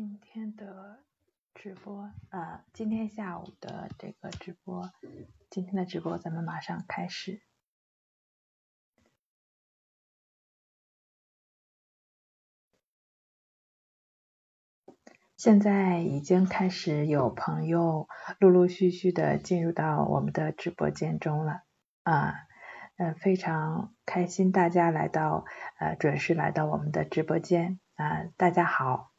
今天的直播啊，今天下午的这个直播，今天的直播咱们马上开始。现在已经开始有朋友陆陆续续的进入到我们的直播间中了啊，呃，非常开心大家来到呃准时来到我们的直播间啊，大家好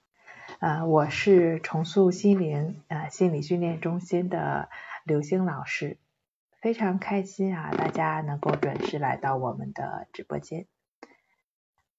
啊，我是重塑心灵啊心理训练中心的刘星老师，非常开心啊，大家能够准时来到我们的直播间。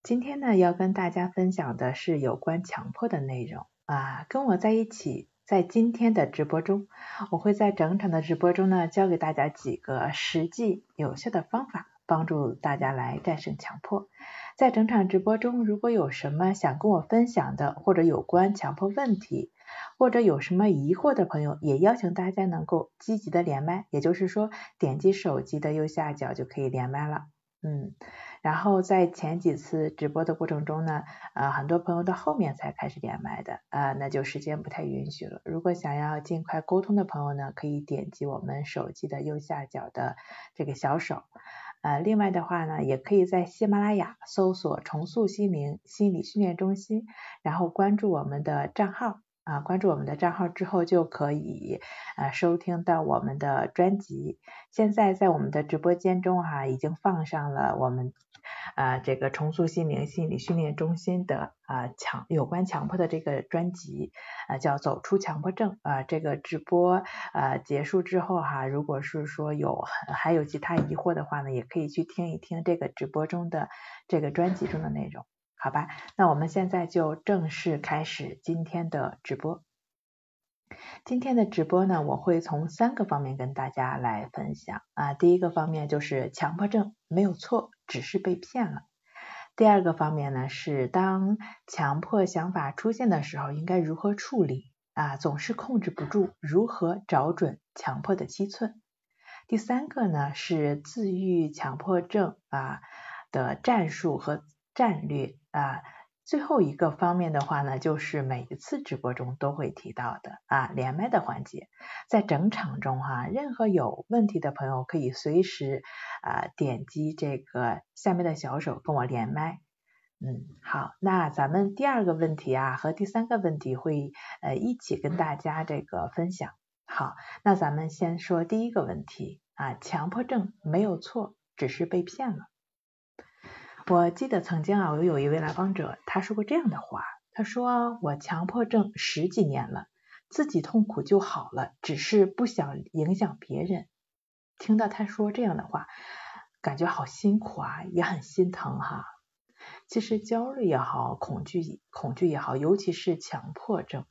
今天呢，要跟大家分享的是有关强迫的内容。啊，跟我在一起，在今天的直播中，我会在整场的直播中呢，教给大家几个实际有效的方法，帮助大家来战胜强迫。在整场直播中，如果有什么想跟我分享的，或者有关强迫问题，或者有什么疑惑的朋友，也邀请大家能够积极的连麦，也就是说，点击手机的右下角就可以连麦了。嗯。然后在前几次直播的过程中呢，呃，很多朋友到后面才开始连麦的，啊，那就时间不太允许了。如果想要尽快沟通的朋友呢，可以点击我们手机的右下角的这个小手，呃，另外的话呢，也可以在喜马拉雅搜索“重塑心灵心理训练中心”，然后关注我们的账号。啊，关注我们的账号之后就可以呃收听到我们的专辑。现在在我们的直播间中哈，已经放上了我们啊这个重塑心灵心理训练中心的啊强有关强迫的这个专辑啊叫走出强迫症啊这个直播呃结束之后哈，如果是说有还有其他疑惑的话呢，也可以去听一听这个直播中的这个专辑中的内容。好吧，那我们现在就正式开始今天的直播。今天的直播呢，我会从三个方面跟大家来分享啊。第一个方面就是强迫症没有错，只是被骗了。第二个方面呢是当强迫想法出现的时候，应该如何处理啊？总是控制不住，如何找准强迫的七寸？第三个呢是自愈强迫症啊的战术和战略。啊，最后一个方面的话呢，就是每一次直播中都会提到的啊，连麦的环节，在整场中哈，任何有问题的朋友可以随时啊点击这个下面的小手跟我连麦。嗯，好，那咱们第二个问题啊和第三个问题会呃一起跟大家这个分享。好，那咱们先说第一个问题啊，强迫症没有错，只是被骗了。我记得曾经啊，我有一位来访者，他说过这样的话，他说我强迫症十几年了，自己痛苦就好了，只是不想影响别人。听到他说这样的话，感觉好辛苦啊，也很心疼哈。其实焦虑也好，恐惧恐惧也好，尤其是强迫症，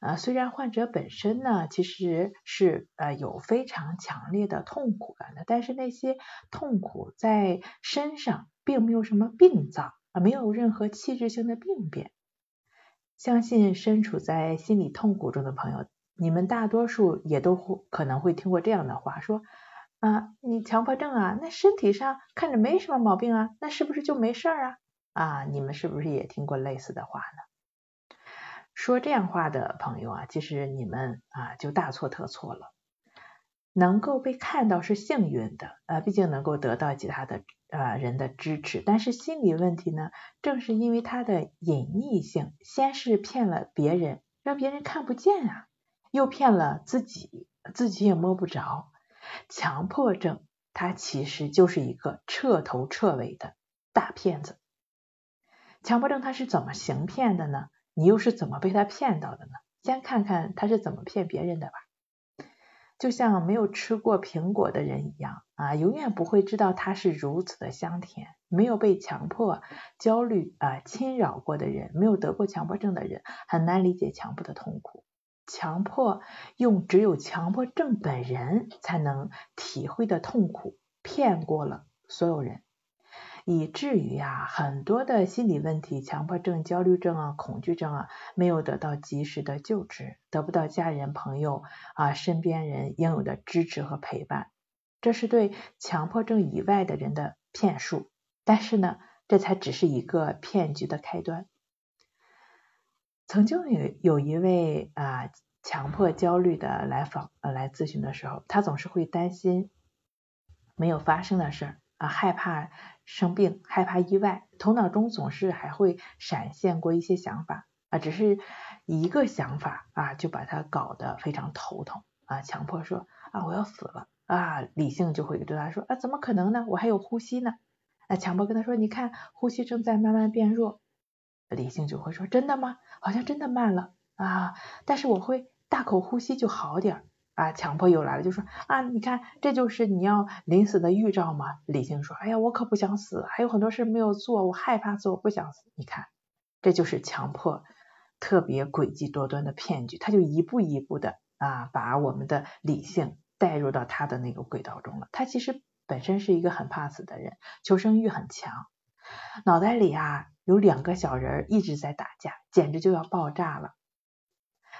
呃，虽然患者本身呢，其实是呃有非常强烈的痛苦感的，但是那些痛苦在身上。并没有什么病灶啊，没有任何器质性的病变。相信身处在心理痛苦中的朋友，你们大多数也都会可能会听过这样的话，说啊，你强迫症啊，那身体上看着没什么毛病啊，那是不是就没事儿啊？啊，你们是不是也听过类似的话呢？说这样话的朋友啊，其实你们啊就大错特错了。能够被看到是幸运的，呃，毕竟能够得到其他的呃人的支持。但是心理问题呢，正是因为它的隐匿性，先是骗了别人，让别人看不见啊，又骗了自己，自己也摸不着。强迫症它其实就是一个彻头彻尾的大骗子。强迫症它是怎么行骗的呢？你又是怎么被他骗到的呢？先看看他是怎么骗别人的吧。就像没有吃过苹果的人一样啊，永远不会知道它是如此的香甜。没有被强迫、焦虑啊侵扰过的人，没有得过强迫症的人，很难理解强迫的痛苦。强迫用只有强迫症本人才能体会的痛苦，骗过了所有人。以至于啊，很多的心理问题，强迫症、焦虑症啊、恐惧症啊，没有得到及时的救治，得不到家人、朋友啊、身边人应有的支持和陪伴，这是对强迫症以外的人的骗术。但是呢，这才只是一个骗局的开端。曾经有有一位啊强迫焦虑的来访呃来咨询的时候，他总是会担心没有发生的事儿啊，害怕生病，害怕意外，头脑中总是还会闪现过一些想法啊，只是一个想法啊就把他搞得非常头疼啊，强迫说啊我要死了啊，理性就会对他说啊怎么可能呢，我还有呼吸呢，啊强迫跟他说你看呼吸正在慢慢变弱。理性就会说真的吗？好像真的慢了啊！但是我会大口呼吸就好点儿啊。强迫又来了，就说啊，你看这就是你要临死的预兆吗？理性说，哎呀，我可不想死，还有很多事没有做，我害怕死，我不想死。你看，这就是强迫特别诡计多端的骗局，他就一步一步的啊，把我们的理性带入到他的那个轨道中了。他其实本身是一个很怕死的人，求生欲很强，脑袋里啊。有两个小人一直在打架，简直就要爆炸了。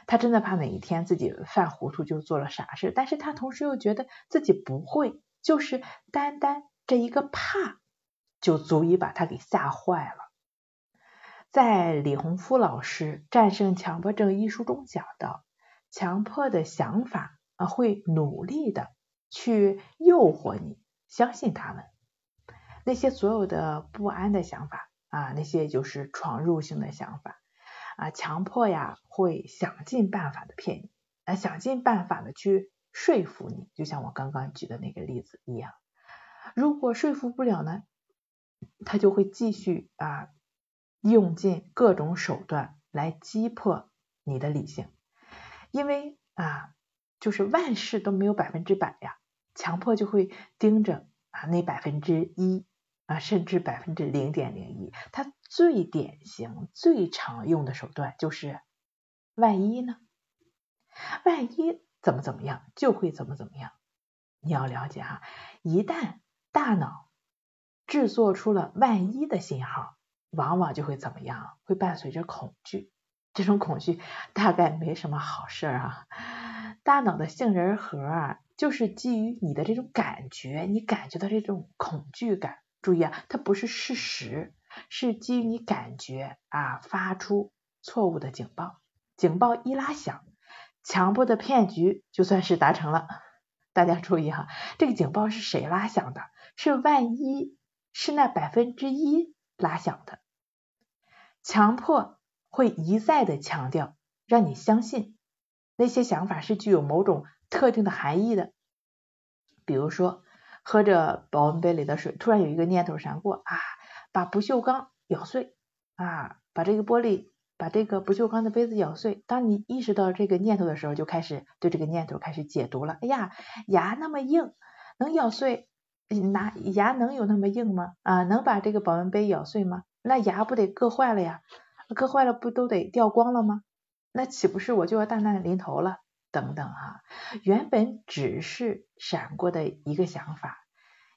他真的怕哪一天自己犯糊涂就做了傻事，但是他同时又觉得自己不会，就是单单这一个怕，就足以把他给吓坏了。在李洪福老师《战胜强迫症》一书中讲到，强迫的想法会努力的去诱惑你相信他们，那些所有的不安的想法。啊，那些就是闯入性的想法啊，强迫呀，会想尽办法的骗你，啊，想尽办法的去说服你，就像我刚刚举的那个例子一样。如果说服不了呢，他就会继续啊，用尽各种手段来击破你的理性，因为啊，就是万事都没有百分之百呀，强迫就会盯着啊那百分之一。啊，甚至百分之零点零一，它最典型、最常用的手段就是万一呢？万一怎么怎么样，就会怎么怎么样。你要了解哈，一旦大脑制作出了万一的信号，往往就会怎么样？会伴随着恐惧。这种恐惧大概没什么好事啊。大脑的杏仁核啊，就是基于你的这种感觉，你感觉到这种恐惧感。注意啊，它不是事实，是基于你感觉啊发出错误的警报，警报一拉响，强迫的骗局就算是达成了。大家注意哈，这个警报是谁拉响的？是万一是那百分之一拉响的。强迫会一再的强调，让你相信那些想法是具有某种特定的含义的，比如说。喝着保温杯里的水，突然有一个念头闪过啊，把不锈钢咬碎啊，把这个玻璃，把这个不锈钢的杯子咬碎。当你意识到这个念头的时候，就开始对这个念头开始解读了。哎呀，牙那么硬，能咬碎？拿牙能有那么硬吗？啊，能把这个保温杯咬碎吗？那牙不得硌坏了呀？硌坏了不都得掉光了吗？那岂不是我就要大难临头了？等等哈，原本只是闪过的一个想法，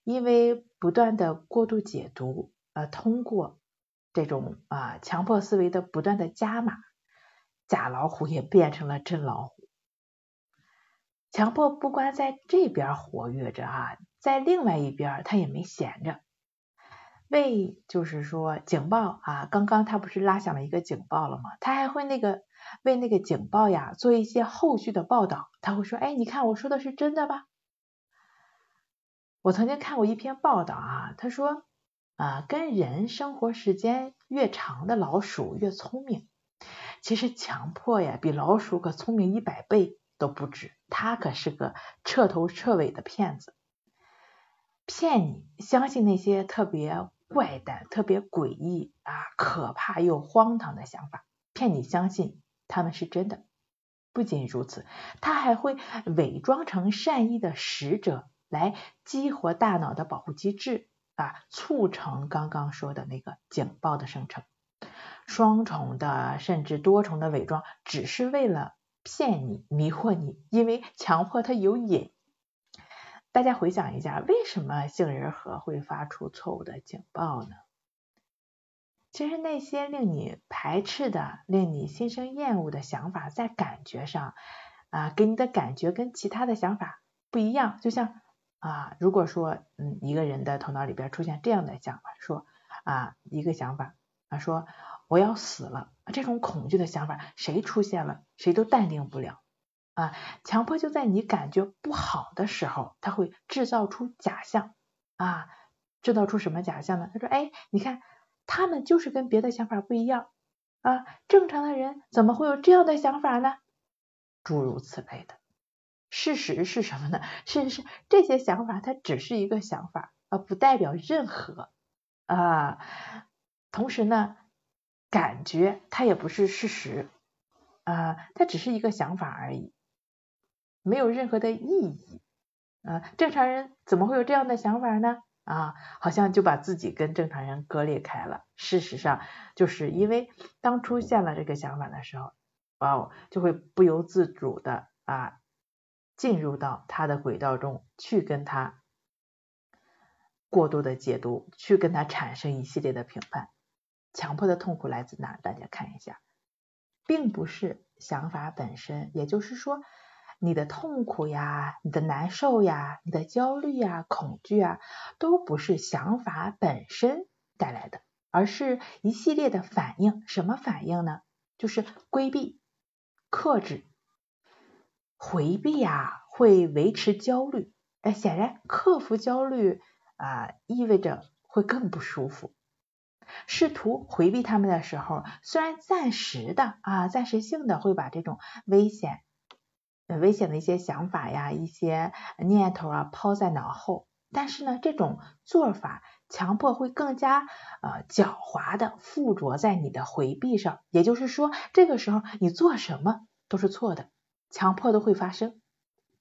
因为不断的过度解读，呃，通过这种啊强迫思维的不断的加码，假老虎也变成了真老虎。强迫不光在这边活跃着啊，在另外一边他也没闲着，为就是说警报啊，刚刚他不是拉响了一个警报了吗？他还会那个。为那个警报呀做一些后续的报道，他会说：“哎，你看我说的是真的吧？”我曾经看过一篇报道啊，他说啊，跟人生活时间越长的老鼠越聪明。其实强迫呀，比老鼠可聪明一百倍都不止，他可是个彻头彻尾的骗子，骗你相信那些特别怪诞、特别诡异啊、可怕又荒唐的想法，骗你相信。他们是真的，不仅如此，他还会伪装成善意的使者，来激活大脑的保护机制啊，促成刚刚说的那个警报的生成。双重的甚至多重的伪装，只是为了骗你、迷惑你，因为强迫它有瘾。大家回想一下，为什么杏仁核会发出错误的警报呢？其实那些令你排斥的、令你心生厌恶的想法，在感觉上啊，给你的感觉跟其他的想法不一样。就像啊，如果说嗯，一个人的头脑里边出现这样的想法，说啊，一个想法啊，说我。要死了，这种恐惧的想法谁出现了，谁都淡定不了啊。强迫就在你感觉不好的时候，他会制造出假象啊，制造出什么假象呢？他说，哎，你看他们就是跟别的想法不一样啊，正常的人怎么会有这样的想法呢？诸如此类的。事实是什么呢？事实是这些想法它只是一个想法，而不代表任何啊。同时呢，感觉它也不是事实啊，它只是一个想法而已，没有任何的意义啊。正常人怎么会有这样的想法呢？啊，好像就把自己跟正常人割裂开了。事实上，就是因为当出现了这个想法的时候，哇哦，就会不由自主的啊。进入到他的轨道中去，跟他过度的解读，去跟他产生一系列的评判。强迫的痛苦来自哪？大家看一下，并不是想法本身，也就是说，你的痛苦呀、你的难受呀、你的焦虑呀、恐惧啊，都不是想法本身带来的，而是一系列的反应。什么反应呢？就是规避、克制。回避呀，会维持焦虑。哎，显然克服焦虑啊，意味着会更不舒服。试图回避他们的时候，虽然暂时的啊，暂时性的会把这种危险、危险的一些想法呀、一些念头啊抛在脑后，但是呢，这种做法强迫会更加呃狡猾的附着在你的回避上。也就是说，这个时候你做什么都是错的。强迫都会发生，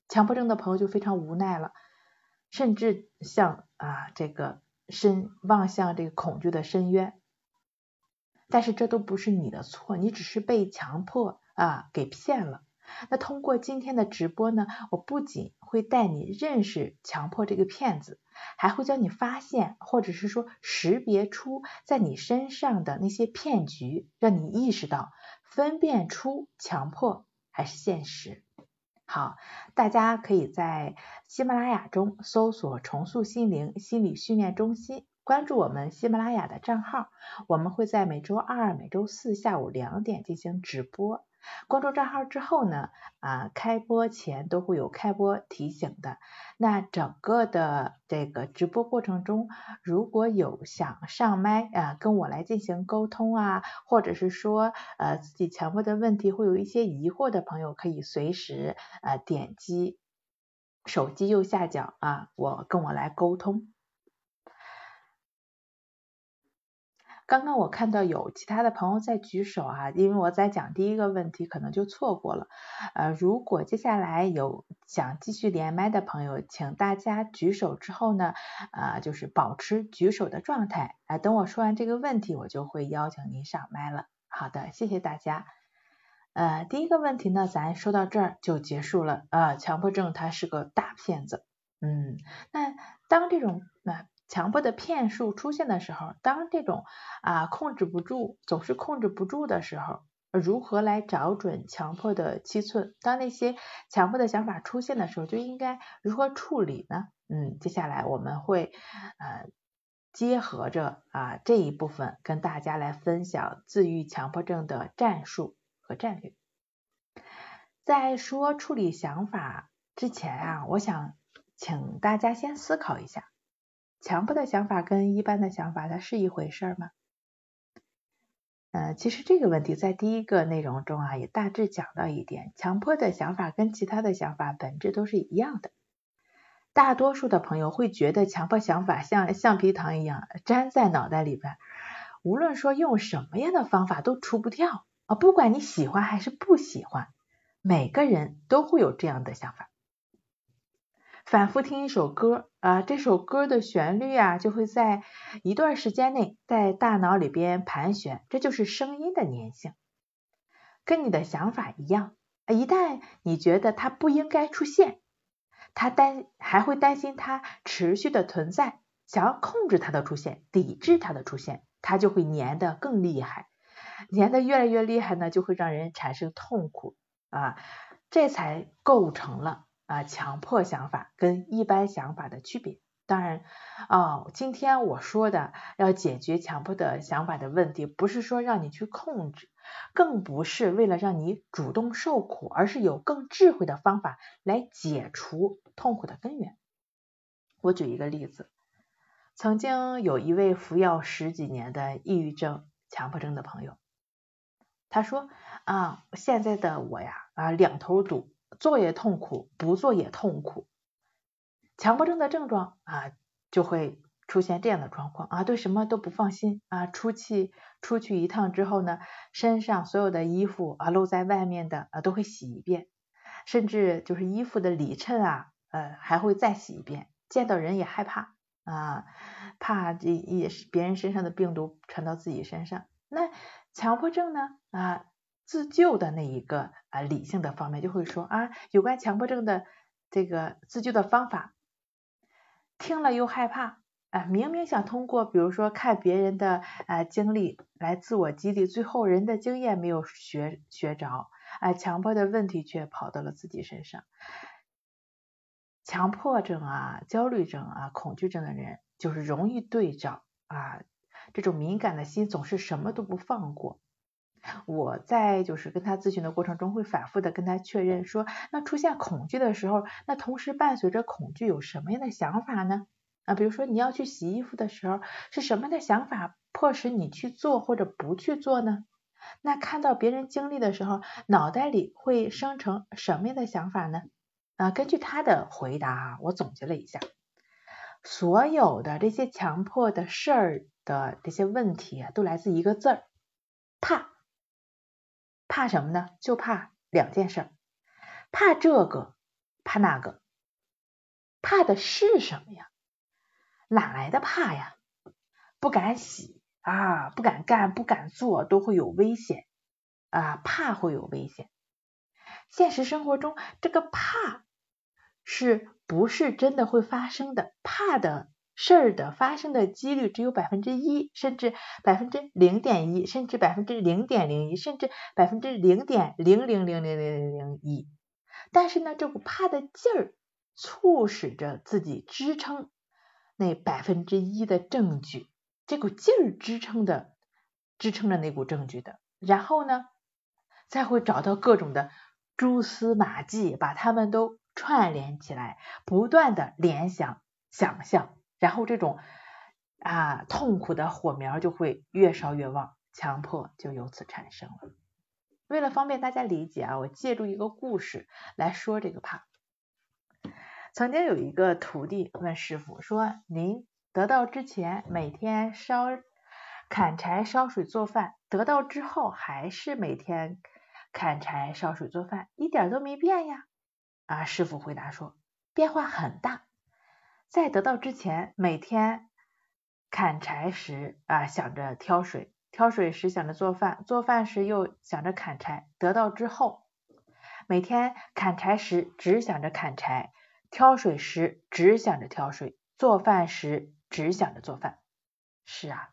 强迫症的朋友就非常无奈了，甚至像啊这个深望向这个恐惧的深渊，但是这都不是你的错，你只是被强迫啊给骗了。那通过今天的直播呢，我不仅会带你认识强迫这个骗子，还会教你发现或者是说识别出在你身上的那些骗局，让你意识到分辨出强迫。还是现实。好，大家可以在喜马拉雅中搜索“重塑心灵心理训练中心”，关注我们喜马拉雅的账号，我们会在每周二、每周四下午两点进行直播。关注账号之后呢，啊，开播前都会有开播提醒的。那整个的这个直播过程中，如果有想上麦啊跟我来进行沟通啊，或者是说呃自己强迫的问题会有一些疑惑的朋友，可以随时呃点击手机右下角啊，我跟我来沟通。刚刚我看到有其他的朋友在举手啊，因为我在讲第一个问题，可能就错过了。呃，如果接下来有想继续连麦的朋友，请大家举手之后呢，啊，就是保持举手的状态。啊，等我说完这个问题，我就会邀请您上麦了。好的，谢谢大家。呃，第一个问题呢，咱说到这儿就结束了。啊，强迫症它是个大骗子。嗯，那当这种那。强迫的骗术出现的时候，当这种啊控制不住，总是控制不住的时候，如何来找准强迫的七寸？当那些强迫的想法出现的时候，就应该如何处理呢？嗯，接下来我们会呃结合着啊这一部分跟大家来分享自愈强迫症的战术和战略。在说处理想法之前啊，我想请大家先思考一下。强迫的想法跟一般的想法，它是一回事吗？呃，其实这个问题在第一个内容中啊，也大致讲到一点，强迫的想法跟其他的想法本质都是一样的。大多数的朋友会觉得强迫想法像橡皮糖一样粘在脑袋里边，无论说用什么样的方法都除不掉啊，不管你喜欢还是不喜欢，每个人都会有这样的想法。反复听一首歌啊，这首歌的旋律啊，就会在一段时间内在大脑里边盘旋，这就是声音的粘性。跟你的想法一样，一旦你觉得它不应该出现，他担还会担心它持续的存在，想要控制它的出现，抵制它的出现，它就会粘的更厉害，粘的越来越厉害呢，就会让人产生痛苦啊，这才构成了。啊，强迫想法跟一般想法的区别当然，哦，今天我说的要解决强迫的想法的问题，不是说让你去控制，更不是为了让你主动受苦，而是有更智慧的方法来解除痛苦的根源。我举一个例子，曾经有一位服药十几年的抑郁症、强迫症的朋友，他说啊，现在的我呀，啊两头堵，做也痛苦，不做也痛苦。强迫症的症状啊，就会出现这样的状况啊，对什么都不放心啊，出去出去一趟之后呢，身上所有的衣服啊露在外面的啊都会洗一遍，甚至就是衣服的里衬啊，呃还会再洗一遍，见到人也害怕啊，怕这也是别人身上的病毒传到自己身上。那强迫症呢啊，自救的那一个啊理性的方面就会说啊，有关强迫症的这个自救的方法。听了又害怕，啊，明明想通过比如说看别人的啊经历来自我激励，最后人的经验没有学学着，啊，强迫的问题却跑到了自己身上。强迫症啊、焦虑症啊、恐惧症的人，就是容易对照啊，这种敏感的心总是什么都不放过。我在就是跟他咨询的过程中，会反复的跟他确认说，那出现恐惧的时候，那同时伴随着恐惧有什么样的想法呢？啊，比如说你要去洗衣服的时候，是什么样的想法迫使你去做或者不去做呢？那看到别人经历的时候，脑袋里会生成什么样的想法呢？啊，根据他的回答啊，我总结了一下，所有的这些强迫的事儿的这些问题啊，都来自一个字儿，怕。怕什么呢？就怕两件事，怕这个，怕那个。怕的是什么呀？哪来的怕呀？不敢洗啊，不敢干，不敢做，都会有危险啊，怕会有危险。现实生活中，这个怕是不是真的会发生的？怕的。事儿的发生的几率只有百分之一，甚至百分之零点一，甚至百分之零点零一，甚至百分之零点零零零零零零一。但是呢，这股怕的劲儿促使着自己支撑那百分之一的证据，这股劲儿支撑的支撑着那股证据的，然后呢，再会找到各种的蛛丝马迹，把它们都串联起来，不断的联想、想象。然后这种啊痛苦的火苗就会越烧越旺，强迫就由此产生了。为了方便大家理解啊，我借助一个故事来说这个怕。曾经有一个徒弟问师傅说：“您得道之前每天烧砍柴烧水做饭，得道之后还是每天砍柴烧水做饭，一点都没变呀？”啊，师傅回答说：“变化很大。”在得到之前，每天砍柴时啊想着挑水，挑水时想着做饭，做饭时又想着砍柴。得到之后，每天砍柴时只想着砍柴，挑水时只想着挑水，做饭时只想着做饭。是啊，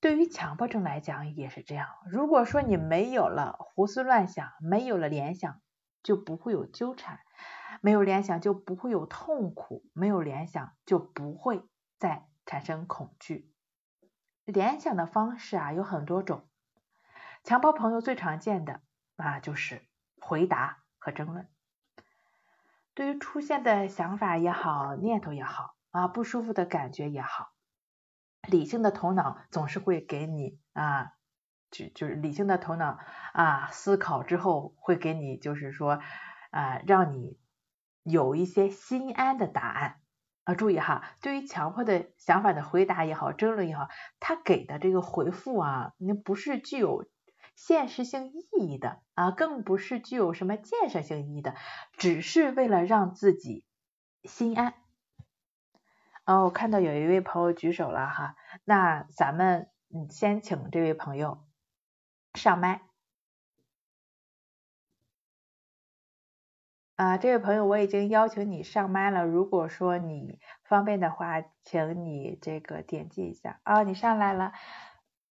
对于强迫症来讲也是这样。如果说你没有了胡思乱想，没有了联想，就不会有纠缠。没有联想就不会有痛苦，没有联想就不会再产生恐惧。联想的方式啊有很多种，强迫朋友最常见的啊就是回答和争论。对于出现的想法也好，念头也好啊，不舒服的感觉也好，理性的头脑总是会给你啊，就就是理性的头脑啊思考之后会给你就是说啊让你。有一些心安的答案啊，注意哈，对于强迫的想法的回答也好，争论也好，他给的这个回复啊，那不是具有现实性意义的啊，更不是具有什么建设性意义的，只是为了让自己心安。哦，我看到有一位朋友举手了哈，那咱们嗯先请这位朋友上麦。啊，这位朋友，我已经邀请你上麦了。如果说你方便的话，请你这个点击一下啊，你上来了，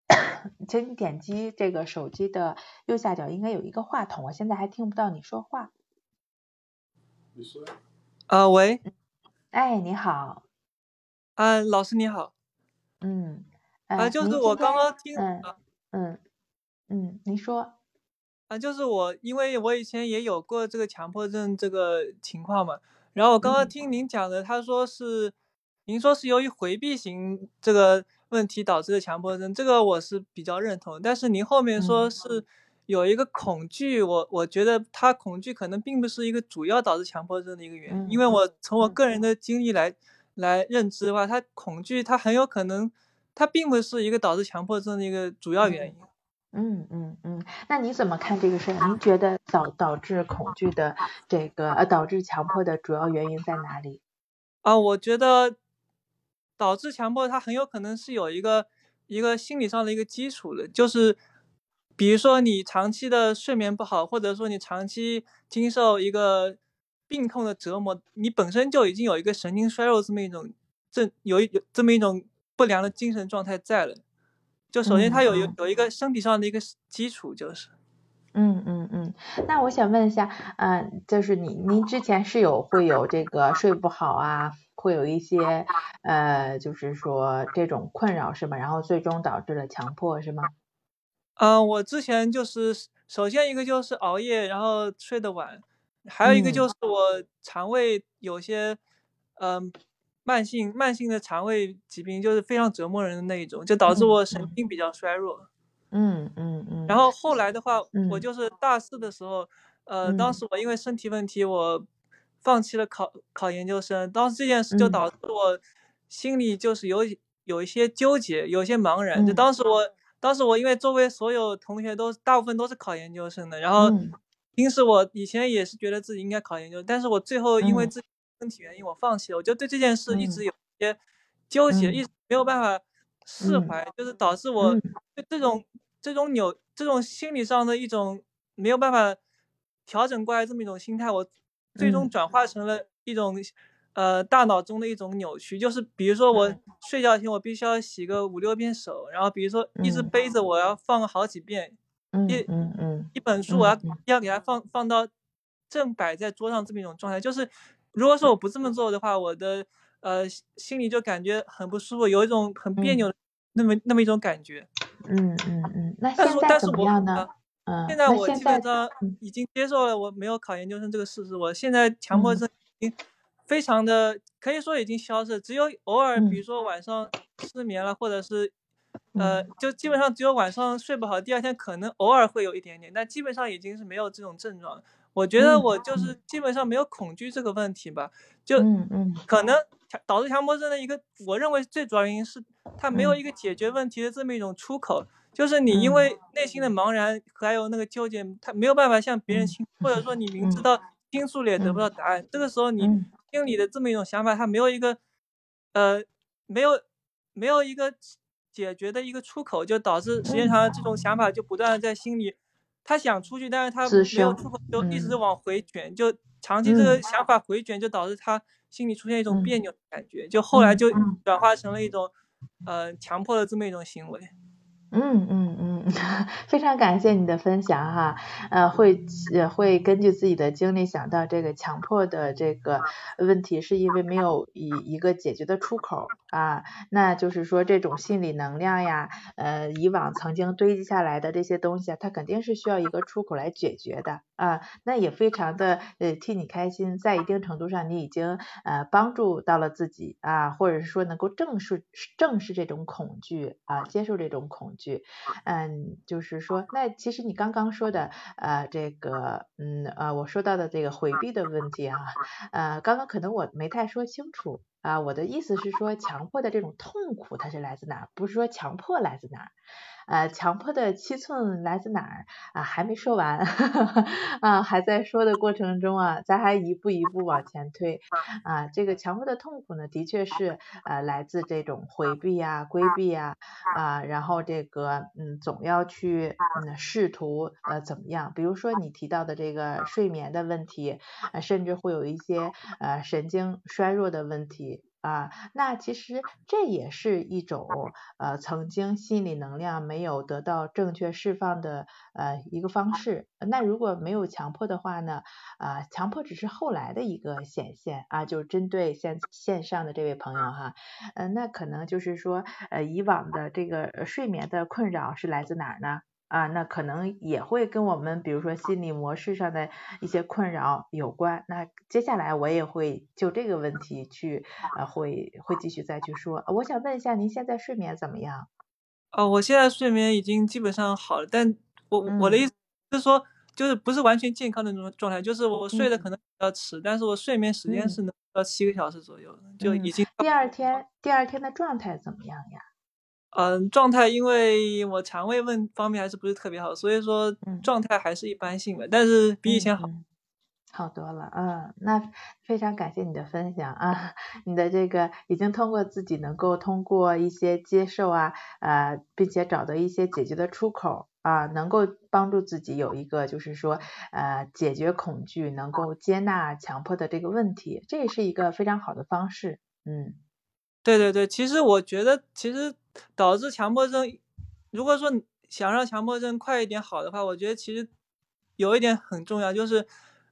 请你点击这个手机的右下角应该有一个话筒，我现在还听不到你说话。你说啊，喂。哎，你好。啊，老师你好。嗯，啊，呃，就是我刚刚听嗯啊嗯嗯，您说，啊，就是我，因为我以前也有过这个强迫症这个情况嘛，然后我刚刚嗯。听您讲的，他说是，您说是由于回避型这个问题导致的强迫症，这个我是比较认同，但是您后面说嗯。是有一个恐惧，我我觉得他恐惧可能并不是一个主要导致强迫症的一个原因，因为嗯我从我嗯。个人的经历来来认知的话，他恐惧他很有可能，他并不是一个导致强迫症的一个主要原因。嗯嗯嗯，那你怎么看这个事儿？您觉得导导致恐惧的这个呃导致强迫的主要原因在哪里？啊，我觉得导致强迫，它很有可能是有一个一个心理上的一个基础的，就是比如说你长期的睡眠不好，或者说你长期经受一个病痛的折磨，你本身就已经有一个神经衰弱这么一种症，有一有这么一种不良的精神状态在了。就首先它有有嗯有一个身体上的一个基础，就是。嗯嗯嗯，那我想问一下，呃，就是你您之前是有会有这个睡不好啊，会有一些呃，就是说这种困扰是吗？然后最终导致了强迫是吗？嗯，我之前就是首先一个就是熬夜，然后睡得晚，还有一个嗯就是我肠胃有些，嗯、慢性慢性的肠胃疾病，就是非常折磨人的那一种，就导致嗯我神嗯经比较衰弱。嗯嗯嗯，然后后来的话，我嗯就是大四的时候，呃，当嗯时我因为身体问题，我放弃了考考研究生。当时这件事就嗯导致我心里就是有有一些纠结，有一些茫然。就嗯当时我，当时我因为周围所有同学都大部分都是考研究生的，然后嗯平时我以前也是觉得自己应该考研究，但是我最后因为嗯自己身体原因我放弃了。我就对这件事一嗯。直有些纠结，嗯一直没有办法。释嗯怀，就是导致我嗯。对这种这种扭这种心理上的一种没有办法调整过来这么一种心态，我最终嗯。转化成了一种呃大脑中的一种扭曲，就是比如说我嗯。睡觉前我必须要洗个五六遍手，然后比如说一只嗯。杯子我要放好几遍，嗯一嗯嗯一本书我要要给它放放到正摆在桌上这么一种状态，就是如果说我不这么做的话，我的呃心心里就感觉很不舒服，有一种很别扭的那么那么一种感觉。嗯嗯嗯，那但是现在怎么但是我样呢？嗯，现在我基本上嗯已经接受了我没有考研究生这个事实，我现在强迫嗯症已经非常的可以说已经消失了，只有偶尔比如嗯说晚上失眠了，或者是呃嗯就基本上只有晚上睡不好，第二天可能偶尔会有一点点，但基本上已经是没有这种症状了。我觉得嗯。我就是基本上没有恐惧这个问题吧，就嗯嗯。可能强导致强迫症的一个，我认为最主要原因是它没有嗯。一个解决问题的这么一种出口，就是你因嗯。为内心的茫然还有那个纠结，他没有办法向别人嗯倾，或者说你明知嗯道倾诉了也得不嗯到答案，这个时候你嗯。心里的这么一种想法，它没有一个呃没有没有一个解决的一个出口，就导致时间长了这种想法就不断的在心里，他想出去，但是他没有出口，就一直嗯。往回卷，就长期这个嗯。想法回卷，就导致他心里出现一种嗯。别扭的感觉，就后来就转化成了一种呃强迫的这么一种行为。嗯嗯嗯，非常感谢你的分享哈，呃，会也会根据自己的经历想到这个强迫的这个问题，是因为没有一一个解决的出口啊，那就是说这种心理能量呀，呃，以往曾经堆积下来的这些东西啊，它肯定是需要一个出口来解决的啊，那也非常的呃替你开心，在一定程度上你已经呃帮助到了自己啊，或者是说能够正视正视这种恐惧啊，接受这种恐惧。嗯，就是说，那其实你刚刚说的，呃，这个，嗯，呃，我说到的这个回避的问题啊，呃，刚刚可能我没太说清楚啊，我的意思是说，强迫的这种痛苦它是来自哪，不是说强迫来自哪。呃，强迫的七寸来自哪儿啊？还没说完 啊，还在说的过程中啊，咱还一步一步往前推啊。这个强迫的痛苦呢，的确是呃来自这种回避呀、规避呀啊，然后这个嗯，总要去嗯试图呃怎么样？比如说你提到的这个睡眠的问题，呃，甚至会有一些呃神经衰弱的问题。啊，那其实这也是一种呃曾经心理能量没有得到正确释放的呃一个方式。那如果没有强迫的话呢，啊，强迫只是后来的一个显现啊，就针对线线上的这位朋友哈，嗯，那可能就是说呃以往的这个睡眠的困扰是来自哪儿呢？啊，那可能也会跟我们比如说心理模式上的一些困扰有关。那接下来我也会就这个问题去呃会会继续再去说。我想问一下，您现在睡眠怎么样？哦，我现在睡眠已经基本上好了，但我我的意思是说，就是不是完全健康的那种状态，就是我睡的可能比较迟，但是我睡眠时间是能到七个小时左右的，就已经。第二天第二天的状态怎么样呀？嗯，状态因为我肠胃问方面还是不是特别好，所以说状态还是一般性的，但是比以前好，好多了。嗯，那非常感谢你的分享啊，你的这个已经通过自己能够通过一些接受啊，呃，并且找到一些解决的出口啊，能够帮助自己有一个就是说呃解决恐惧，能够接纳强迫的这个问题，这也是一个非常好的方式。嗯，对对对，其实我觉得其实。导致强迫症，如果说想让强迫症快一点好的话，我觉得其实有一点很重要，就是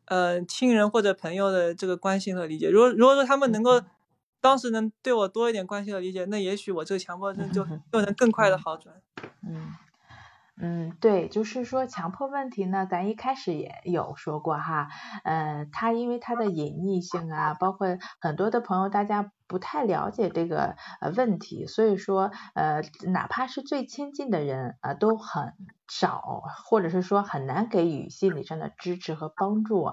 呃亲人或者朋友的这个关心和理解。如果如果说他们能够当时能对我多一点关心和理解，那也许我这个强迫症就 就能更快的好转。嗯。嗯，对，就是说强迫问题呢，咱一开始也有说过哈，嗯，它因为它的隐匿性啊，包括很多的朋友大家不太了解这个呃问题，所以说呃，哪怕是最亲近的人啊，都很少，或者是说很难给予心理上的支持和帮助。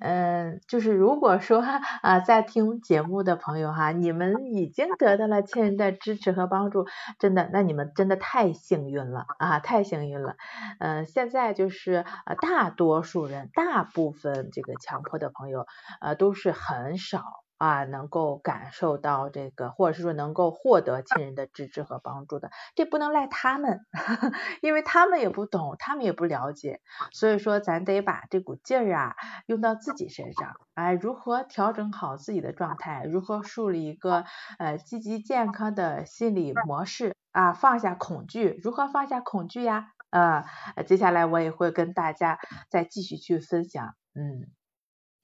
嗯，就是如果说啊，在听节目的朋友哈，你们已经得到了亲人的支持和帮助，真的，那你们真的太幸运了啊，太。幸运了，呃，现在就是呃，大多数人，大部分这个强迫的朋友，呃，都是很少啊，能够感受到这个，或者是说能够获得亲人的支持和帮助的，这不能赖他们，因为他们也不懂，他们也不了解，所以说咱得把这股劲儿啊用到自己身上，哎，如何调整好自己的状态，如何树立一个呃积极健康的心理模式。啊，放下恐惧，如何放下恐惧呀？啊，接下来我也会跟大家再继续去分享。嗯，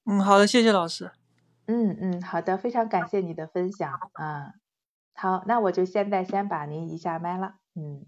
嗯，好的，谢谢老师。嗯嗯，好的，非常感谢你的分享。嗯，好，那我就现在先把您移下麦了。嗯。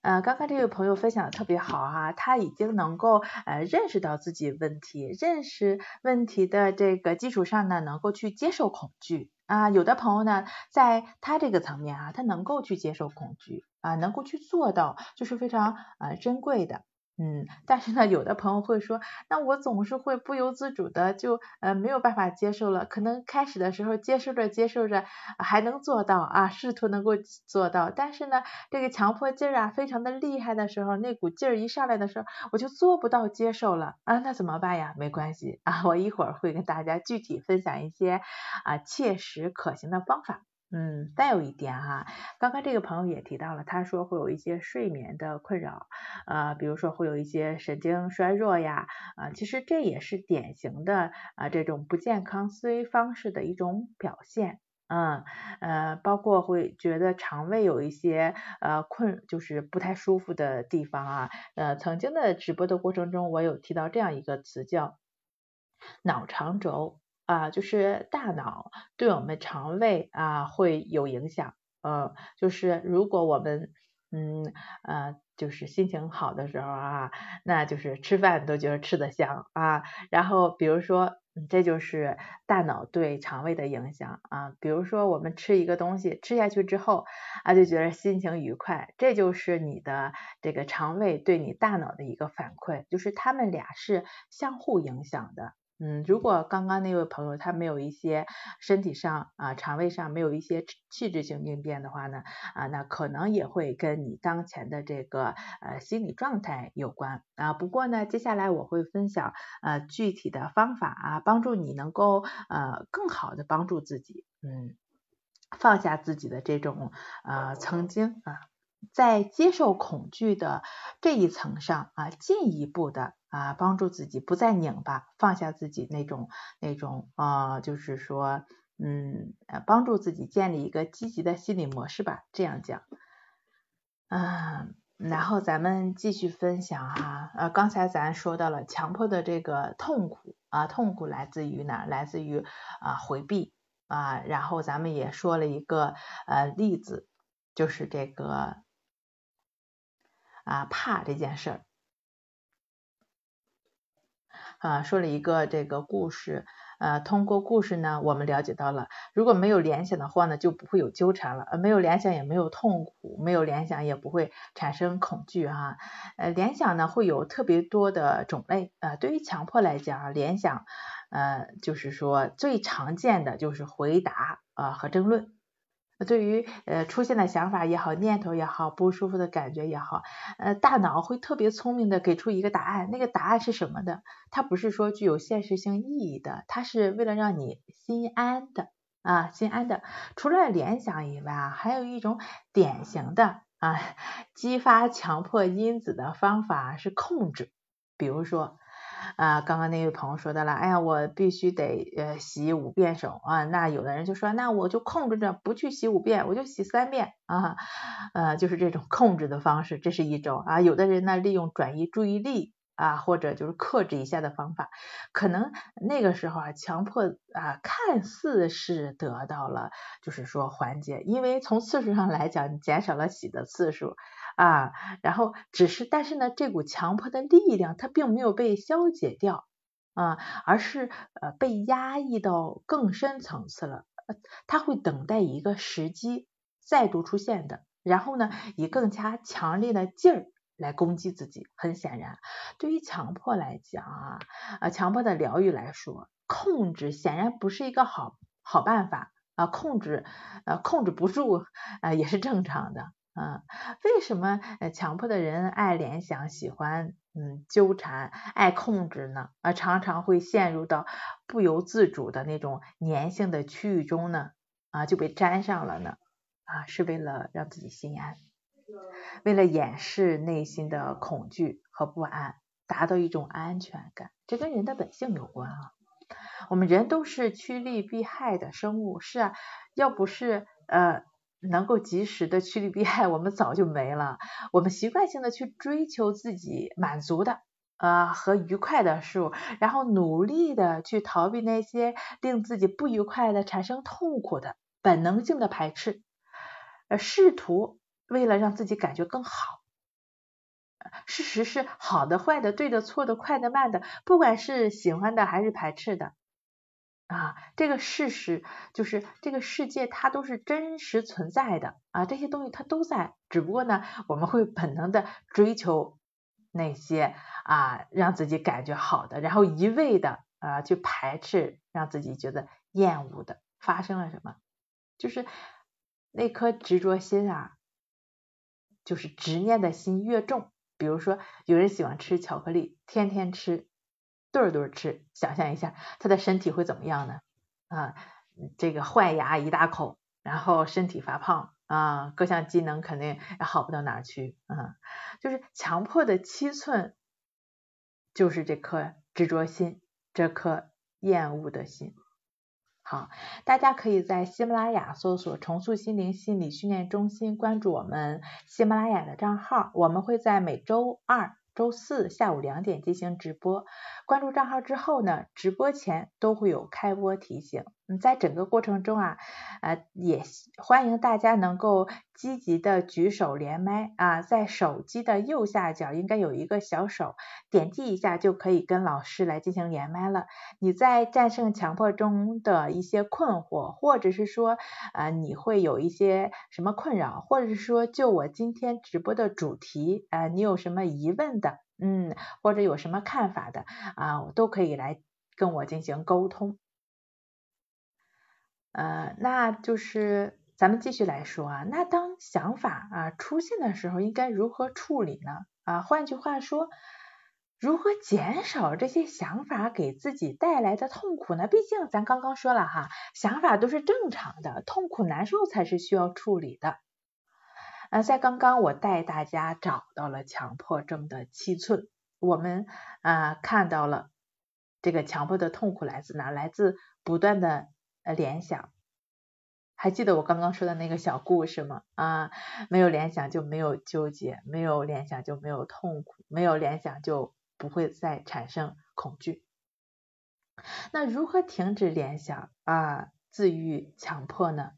呃，刚刚这位朋友分享的特别好哈，他已经能够呃认识到自己问题，认识问题的这个基础上呢，能够去接受恐惧啊。有的朋友呢，在他这个层面啊，他能够去接受恐惧啊，能够去做到，就是非常呃珍贵的。嗯，但是呢，有的朋友会说，那我总是会不由自主的就呃没有办法接受了。可能开始的时候接受着接受着还能做到啊，试图能够做到，但是呢，这个强迫劲儿啊非常的厉害的时候，那股劲儿一上来的时候，我就做不到接受了啊，那怎么办呀？没关系啊，我一会儿会跟大家具体分享一些啊切实可行的方法。嗯，再有一点哈，刚刚这个朋友也提到了，他说会有一些睡眠的困扰，呃，比如说会有一些神经衰弱呀，啊，其实这也是典型的啊这种不健康思维方式的一种表现，嗯，呃，包括会觉得肠胃有一些呃困，就是不太舒服的地方啊，呃，曾经的直播的过程中，我有提到这样一个词叫脑肠轴。啊，就是大脑对我们肠胃啊会有影响，嗯，就是如果我们嗯呃就是心情好的时候啊，那就是吃饭都觉得吃得香啊，然后比如说这就是大脑对肠胃的影响啊，比如说我们吃一个东西吃下去之后啊就觉得心情愉快，这就是你的这个肠胃对你大脑的一个反馈，就是他们俩是相互影响的。嗯，如果刚刚那位朋友他没有一些身体上啊肠胃上没有一些器质性病变的话呢啊，那可能也会跟你当前的这个呃心理状态有关啊。不过呢，接下来我会分享呃具体的方法啊，帮助你能够呃更好的帮助自己，嗯，放下自己的这种呃曾经啊。在接受恐惧的这一层上啊，进一步的啊帮助自己不再拧巴，放下自己那种那种啊，就是说嗯，帮助自己建立一个积极的心理模式吧，这样讲。嗯，然后咱们继续分享哈，呃，刚才咱说到了强迫的这个痛苦啊，痛苦来自于哪？来自于啊回避啊，然后咱们也说了一个呃例子，就是这个啊怕这件事儿。啊，说了一个这个故事，呃，通过故事呢，我们了解到了，如果没有联想的话呢，就不会有纠缠了，呃，没有联想也没有痛苦，没有联想也不会产生恐惧哈，呃，联想呢会有特别多的种类，呃，对于强迫来讲，联想，呃，就是说最常见的就是回答啊和争论。对于呃出现的想法也好，念头也好，不舒服的感觉也好，呃大脑会特别聪明的给出一个答案，那个答案是什么的？它不是说具有现实性意义的，它是为了让你心安的啊，心安的。除了联想以外啊，还有一种典型的啊激发强迫因子的方法是控制，比如说。啊，刚刚那位朋友说的了，哎呀，我必须得呃洗五遍手啊，那有的人就说，那我就控制着不去洗五遍，我就洗三遍啊，呃，就是这种控制的方式，这是一种啊，有的人呢利用转移注意力啊，或者就是克制一下的方法，可能那个时候啊，强迫啊，看似是得到了就是说缓解，因为从次数上来讲，你减少了洗的次数。啊，然后只是，但是呢，这股强迫的力量它并没有被消解掉啊，而是呃被压抑到更深层次了。它会等待一个时机再度出现的，然后呢，以更加强烈的劲儿来攻击自己。很显然，对于强迫来讲啊，啊，强迫的疗愈来说，控制显然不是一个好好办法啊，控制呃控制不住啊也是正常的。嗯，为什么呃强迫的人爱联想、喜欢嗯纠缠、爱控制呢？啊，常常会陷入到不由自主的那种粘性的区域中呢？啊，就被粘上了呢？啊，是为了让自己心安，为了掩饰内心的恐惧和不安，达到一种安全感。这跟人的本性有关啊。我们人都是趋利避害的生物，是啊，要不是呃。能够及时的趋利避害，我们早就没了。我们习惯性的去追求自己满足的啊和愉快的事物，然后努力的去逃避那些令自己不愉快的、产生痛苦的本能性的排斥，呃，试图为了让自己感觉更好。事实是好的、坏的、对的、错的、快的、慢的，不管是喜欢的还是排斥的。啊，这个事实就是这个世界它都是真实存在的啊，这些东西它都在，只不过呢，我们会本能的追求那些啊让自己感觉好的，然后一味的啊去排斥让自己觉得厌恶的。发生了什么？就是那颗执着心啊，就是执念的心越重，比如说有人喜欢吃巧克力，天天吃。顿顿吃，想象一下他的身体会怎么样呢？啊，这个坏牙一大口，然后身体发胖啊，各项机能肯定也好不到哪去啊。就是强迫的七寸，就是这颗执着心，这颗厌恶的心。好，大家可以在喜马拉雅搜索“重塑心灵心理训练中心”，关注我们喜马拉雅的账号，我们会在每周二。周四下午两点进行直播，关注账号之后呢，直播前都会有开播提醒。嗯，在整个过程中啊，呃，也欢迎大家能够积极的举手连麦啊，在手机的右下角应该有一个小手，点击一下就可以跟老师来进行连麦了。你在战胜强迫中的一些困惑，或者是说啊，你会有一些什么困扰，或者是说就我今天直播的主题啊，你有什么疑问的，嗯，或者有什么看法的啊，都可以来跟我进行沟通。呃，那就是咱们继续来说啊，那当想法啊出现的时候，应该如何处理呢？啊，换句话说，如何减少这些想法给自己带来的痛苦呢？毕竟咱刚刚说了哈，想法都是正常的，痛苦难受才是需要处理的。呃，在刚刚我带大家找到了强迫症的七寸，我们啊看到了这个强迫的痛苦来自哪？来自不断的。联想。还记得我刚刚说的那个小故事吗？啊，没有联想就没有纠结，没有联想就没有痛苦，没有联想就不会再产生恐惧。那如何停止联想啊，自愈强迫呢？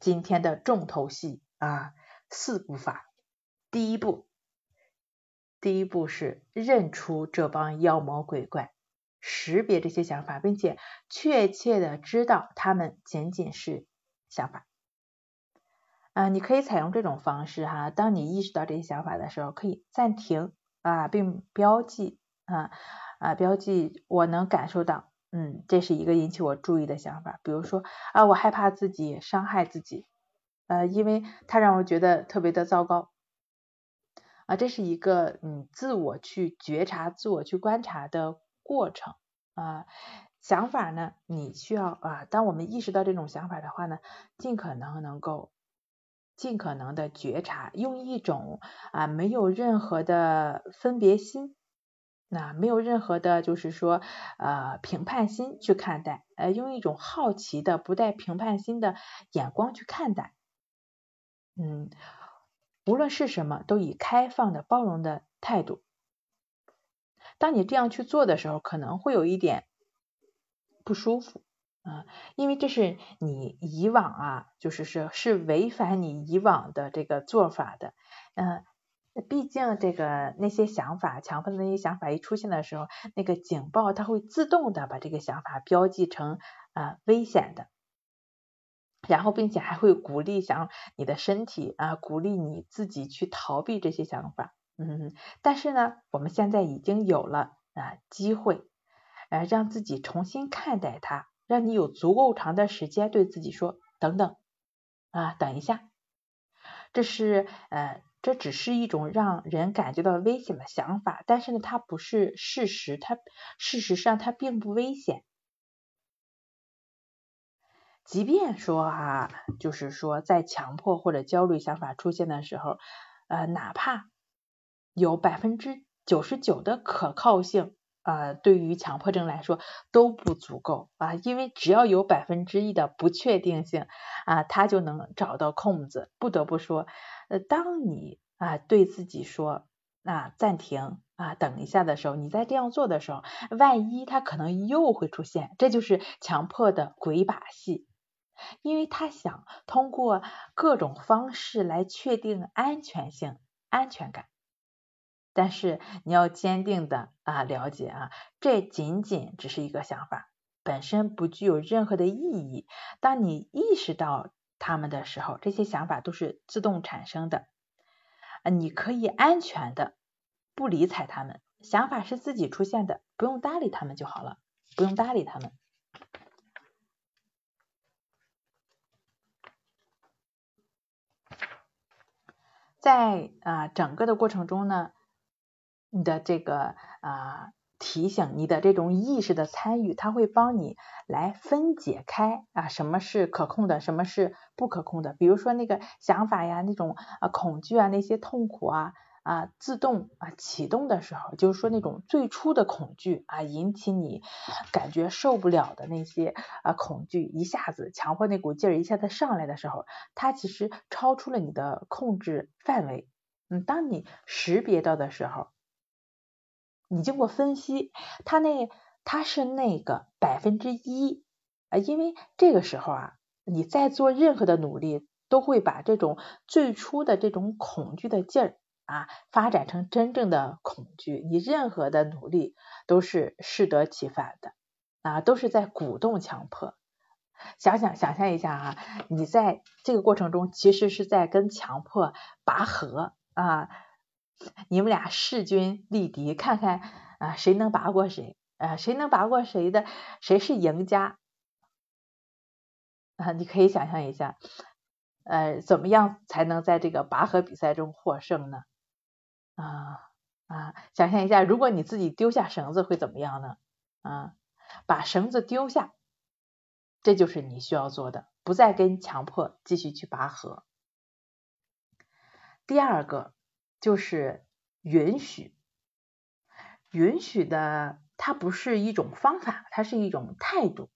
今天的重头戏啊，四步法。第一步，第一步是认出这帮妖魔鬼怪，识别这些想法，并且确切的知道他们仅仅是。想法，啊，你可以采用这种方式哈。当你意识到这些想法的时候，可以暂停啊，并标记啊啊，标记我能感受到，嗯，这是一个引起我注意的想法。比如说啊，我害怕自己伤害自己，呃，因为它让我觉得特别的糟糕啊。这是一个嗯，自我去觉察、自我去观察的过程啊。想法呢？你需要啊，当我们意识到这种想法的话呢，尽可能能够尽可能的觉察，用一种啊没有任何的分别心，那没有任何的就是说呃评判心去看待，呃用一种好奇的不带评判心的眼光去看待，嗯，无论是什么，都以开放的包容的态度。当你这样去做的时候，可能会有一点。不舒服啊，因为这是你以往啊，就是是是违反你以往的这个做法的，嗯，毕竟这个那些想法，强迫的那些想法一出现的时候，那个警报它会自动的把这个想法标记成啊危险的，然后并且还会鼓励想你的身体啊，鼓励你自己去逃避这些想法，嗯，但是呢，我们现在已经有了啊机会。呃，让自己重新看待它，让你有足够长的时间对自己说等等啊，等一下，这是呃，这只是一种让人感觉到危险的想法，但是呢，它不是事实，它事实上它并不危险。即便说哈，就是说在强迫或者焦虑想法出现的时候，呃，哪怕有百分之九十九的可靠性。啊，对于强迫症来说都不足够啊，因为只要有百分之一的不确定性啊，他就能找到空子。不得不说，当你啊对自己说啊暂停啊等一下的时候，你在这样做的时候，万一他可能又会出现，这就是强迫的鬼把戏，因为他想通过各种方式来确定安全性、安全感。但是你要坚定的啊了解啊，这仅仅只是一个想法，本身不具有任何的意义。当你意识到他们的时候，这些想法都是自动产生的啊，你可以安全的不理睬他们，想法是自己出现的，不用搭理他们就好了，不用搭理他们。在啊整个的过程中呢。你的这个啊提醒，你的这种意识的参与，它会帮你来分解开啊什么是可控的，什么是不可控的。比如说那个想法呀，那种啊恐惧啊，那些痛苦啊啊自动啊启动的时候，就是说那种最初的恐惧啊引起你感觉受不了的那些啊恐惧，一下子强迫那股劲儿一下子上来的时候，它其实超出了你的控制范围。嗯，当你识别到的时候。你经过分析，它那它是那个百分之一啊，因为这个时候啊，你在做任何的努力，都会把这种最初的这种恐惧的劲儿啊，发展成真正的恐惧。你任何的努力都是适得其反的啊，都是在鼓动强迫。想想想象一下啊，你在这个过程中，其实是在跟强迫拔河啊。你们俩势均力敌，看看啊谁能拔过谁啊？谁能拔过谁的，谁是赢家啊？你可以想象一下，呃，怎么样才能在这个拔河比赛中获胜呢？啊啊，想象一下，如果你自己丢下绳子会怎么样呢？啊，把绳子丢下，这就是你需要做的，不再跟强迫继续去拔河。第二个。就是允许，允许的它不是一种方法，它是一种态度。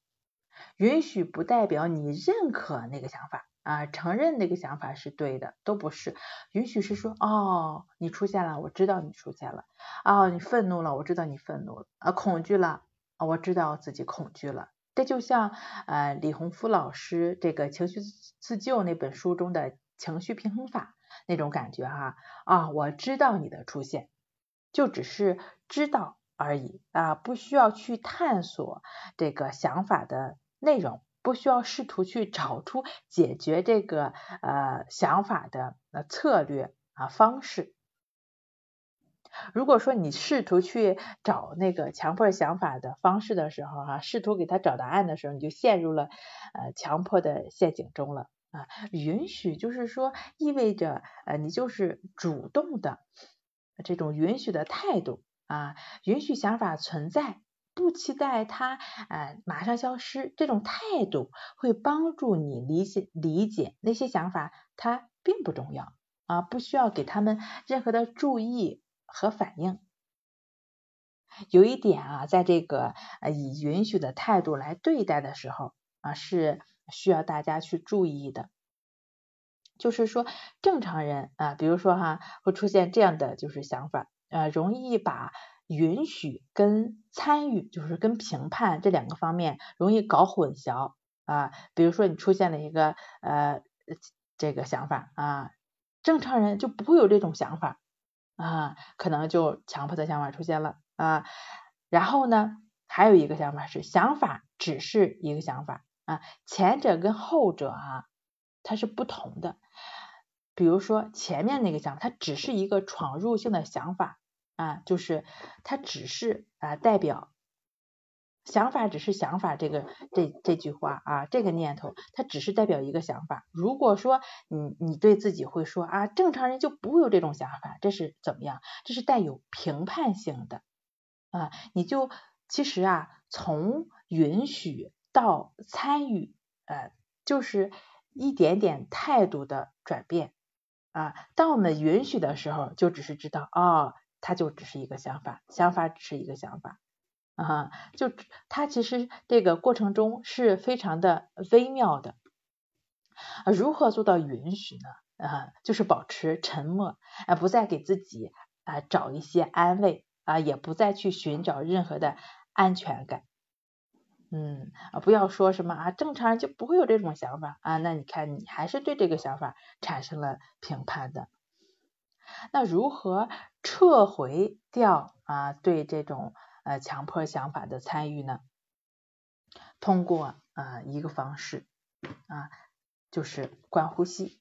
允许不代表你认可那个想法啊，承认那个想法是对的，都不是。允许是说，哦，你出现了，我知道你出现了。哦，你愤怒了，我知道你愤怒了。啊，恐惧了，啊，我知道自己恐惧了。这就像呃李洪福老师这个情绪自救那本书中的情绪平衡法那种感觉哈啊，我知道你的出现，就只是知道而已啊，不需要去探索这个想法的内容，不需要试图去找出解决这个呃想法的策略啊方式。如果说你试图去找那个强迫想法的方式的时候，哈，试图给他找答案的时候，你就陷入了呃强迫的陷阱中了啊。允许就是说意味着呃你就是主动的这种允许的态度啊，允许想法存在，不期待它呃马上消失，这种态度会帮助你理解理解那些想法它并不重要啊，不需要给他们任何的注意。和反应，有一点啊，在这个呃以允许的态度来对待的时候啊，是需要大家去注意的。就是说，正常人啊，比如说哈，会出现这样的就是想法，呃，容易把允许跟参与，就是跟评判这两个方面容易搞混淆啊。比如说，你出现了一个呃这个想法啊，正常人就不会有这种想法。啊，可能就强迫的想法出现了啊。然后呢，还有一个想法是，想法只是一个想法啊，前者跟后者啊，它是不同的。比如说前面那个想法，它只是一个闯入性的想法啊，就是它只是啊代表。想法只是想法，这个这这句话啊，这个念头，它只是代表一个想法。如果说你你对自己会说啊，正常人就不会有这种想法，这是怎么样？这是带有评判性的啊，你就其实啊，从允许到参与，呃，就是一点点态度的转变啊。当我们允许的时候，就只是知道哦，它就只是一个想法，想法只是一个想法。啊，就它其实这个过程中是非常的微妙的。如何做到允许呢？啊，就是保持沉默，啊，不再给自己啊找一些安慰啊，也不再去寻找任何的安全感。嗯，啊，不要说什么啊，正常人就不会有这种想法啊，那你看你还是对这个想法产生了评判的。那如何撤回掉啊对这种？呃，强迫想法的参与呢，通过呃一个方式啊，就是观呼吸，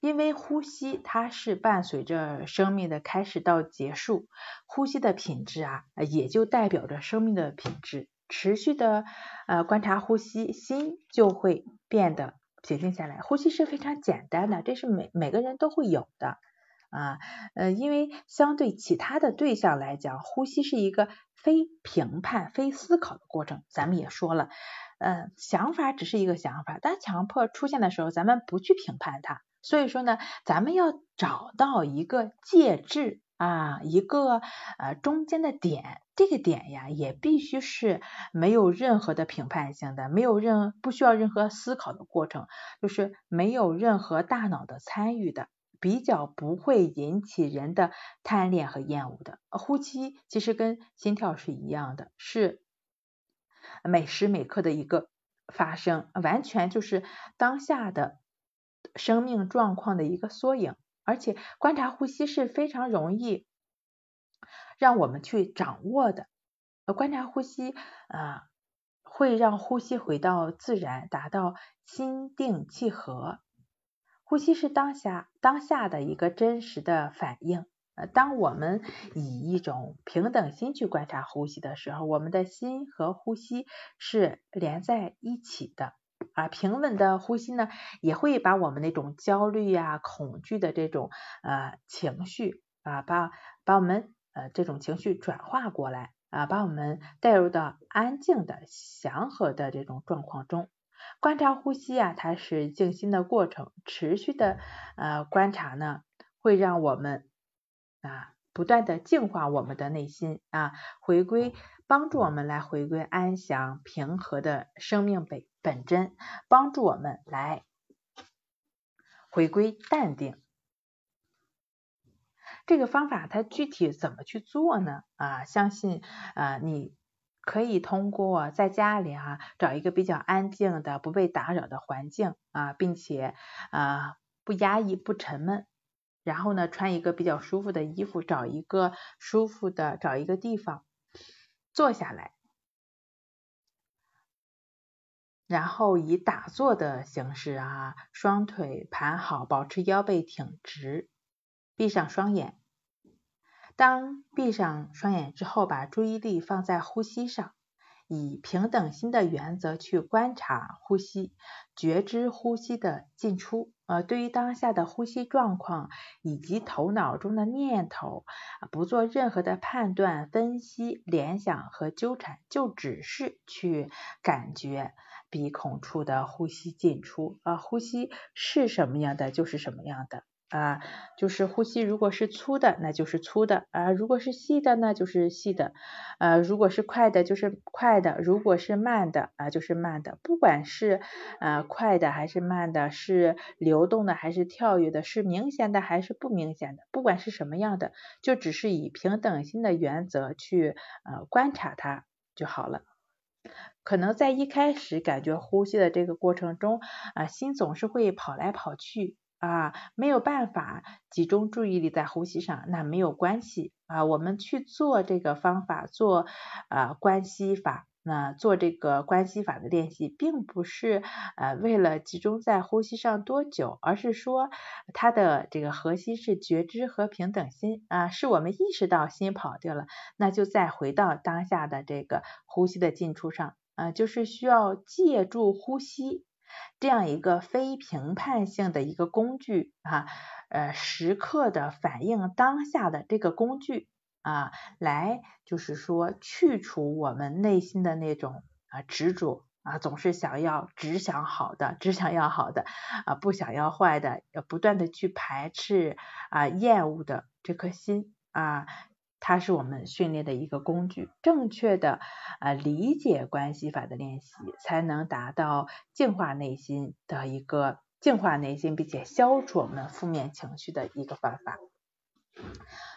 因为呼吸它是伴随着生命的开始到结束，呼吸的品质啊，也就代表着生命的品质。持续的呃观察呼吸，心就会变得平静下来。呼吸是非常简单的，这是每每个人都会有的。啊，呃，因为相对其他的对象来讲，呼吸是一个非评判、非思考的过程。咱们也说了，呃，想法只是一个想法，当强迫出现的时候，咱们不去评判它。所以说呢，咱们要找到一个介质啊，一个呃中间的点。这个点呀，也必须是没有任何的评判性的，没有任不需要任何思考的过程，就是没有任何大脑的参与的。比较不会引起人的贪恋和厌恶的呼吸，其实跟心跳是一样的，是每时每刻的一个发生，完全就是当下的生命状况的一个缩影。而且观察呼吸是非常容易让我们去掌握的。观察呼吸啊，会让呼吸回到自然，达到心定气和。呼吸是当下当下的一个真实的反应。呃，当我们以一种平等心去观察呼吸的时候，我们的心和呼吸是连在一起的。啊，平稳的呼吸呢，也会把我们那种焦虑呀、恐惧的这种呃情绪啊，把把我们呃这种情绪转化过来啊，把我们带入到安静的、祥和的这种状况中。观察呼吸啊，它是静心的过程，持续的呃观察呢，会让我们啊不断的净化我们的内心啊，回归帮助我们来回归安详平和的生命本本真，帮助我们来回归淡定。这个方法它具体怎么去做呢？啊，相信啊你可以通过在家里啊找一个比较安静的、不被打扰的环境啊，并且啊不压抑、不沉闷。然后呢，穿一个比较舒服的衣服，找一个舒服的，找一个地方坐下来，然后以打坐的形式啊，双腿盘好，保持腰背挺直，闭上双眼。当闭上双眼之后，把注意力放在呼吸上。以平等心的原则去观察呼吸，觉知呼吸的进出。呃，对于当下的呼吸状况以及头脑中的念头，不做任何的判断、分析、联想和纠缠，就只是去感觉鼻孔处的呼吸进出。啊，呼吸是什么样的就是什么样的。啊，就是呼吸，如果是粗的，那就是粗的啊；如果是细的呢，就是细的。呃，如果是快的，就是快的；如果是慢的啊，就是慢的。不管是呃快的还是慢的，是流动的还是跳跃的，是明显的还是不明显的，不管是什么样的，就只是以平等心的原则去呃观察它就好了。可能在一开始感觉呼吸的这个过程中啊，心总是会跑来跑去。啊，没有办法集中注意力在呼吸上，那没有关系啊。我们去做这个方法，做啊关系法，那做这个关系法的练习，并不是呃为了集中在呼吸上多久，而是说它的这个核心是觉知和平等心啊，是我们意识到心跑掉了，那就再回到当下的这个呼吸的进出上啊，就是需要借助呼吸。这样一个非评判性的一个工具啊，呃，时刻的反映当下的这个工具啊，来就是说去除我们内心的那种啊执着啊，总是想要只想好的，只想要好的啊，不想要坏的，要不断的去排斥啊厌恶的这颗心啊。它是我们训练的一个工具，正确的啊理解关系法的练习，才能达到净化内心的一个净化内心，并且消除我们负面情绪的一个方法。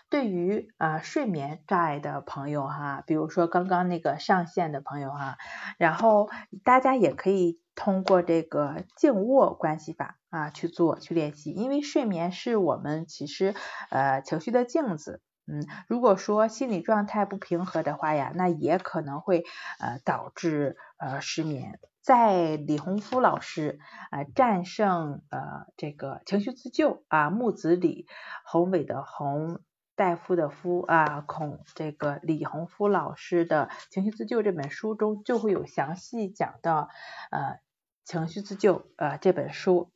对于啊睡眠障碍的朋友哈，比如说刚刚那个上线的朋友哈，然后大家也可以通过这个静卧关系法啊去做去练习，因为睡眠是我们其实呃情绪的镜子。嗯，如果说心理状态不平和的话呀，那也可能会呃导致呃失眠。在李洪夫老师呃战胜呃这个情绪自救啊木子李宏伟的宏大夫的夫啊孔这个李洪夫老师的情绪自救这本书中就会有详细讲到呃情绪自救呃这本书。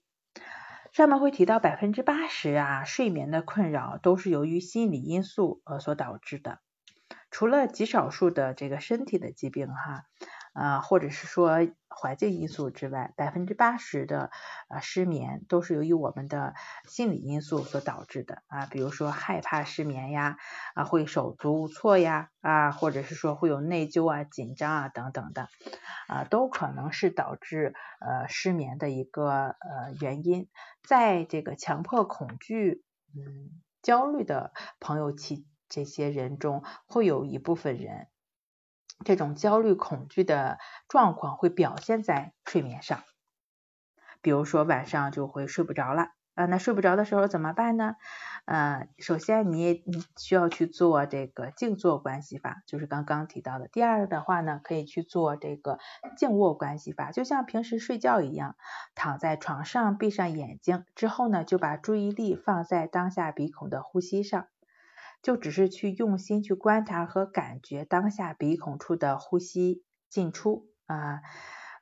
上面会提到百分之八十啊睡眠的困扰都是由于心理因素呃所导致的，除了极少数的这个身体的疾病哈。啊，或者是说环境因素之外，百分之八十的呃失眠都是由于我们的心理因素所导致的啊，比如说害怕失眠呀，啊会手足无措呀，啊或者是说会有内疚啊、紧张啊等等的啊，都可能是导致呃失眠的一个呃原因。在这个强迫恐惧、嗯焦虑的朋友期这些人中，会有一部分人。这种焦虑、恐惧的状况会表现在睡眠上，比如说晚上就会睡不着了啊。那睡不着的时候怎么办呢？呃，首先你也需要去做这个静坐关系法，就是刚刚提到的。第二的话呢，可以去做这个静卧关系法，就像平时睡觉一样，躺在床上，闭上眼睛之后呢，就把注意力放在当下鼻孔的呼吸上。就只是去用心去观察和感觉当下鼻孔处的呼吸进出啊，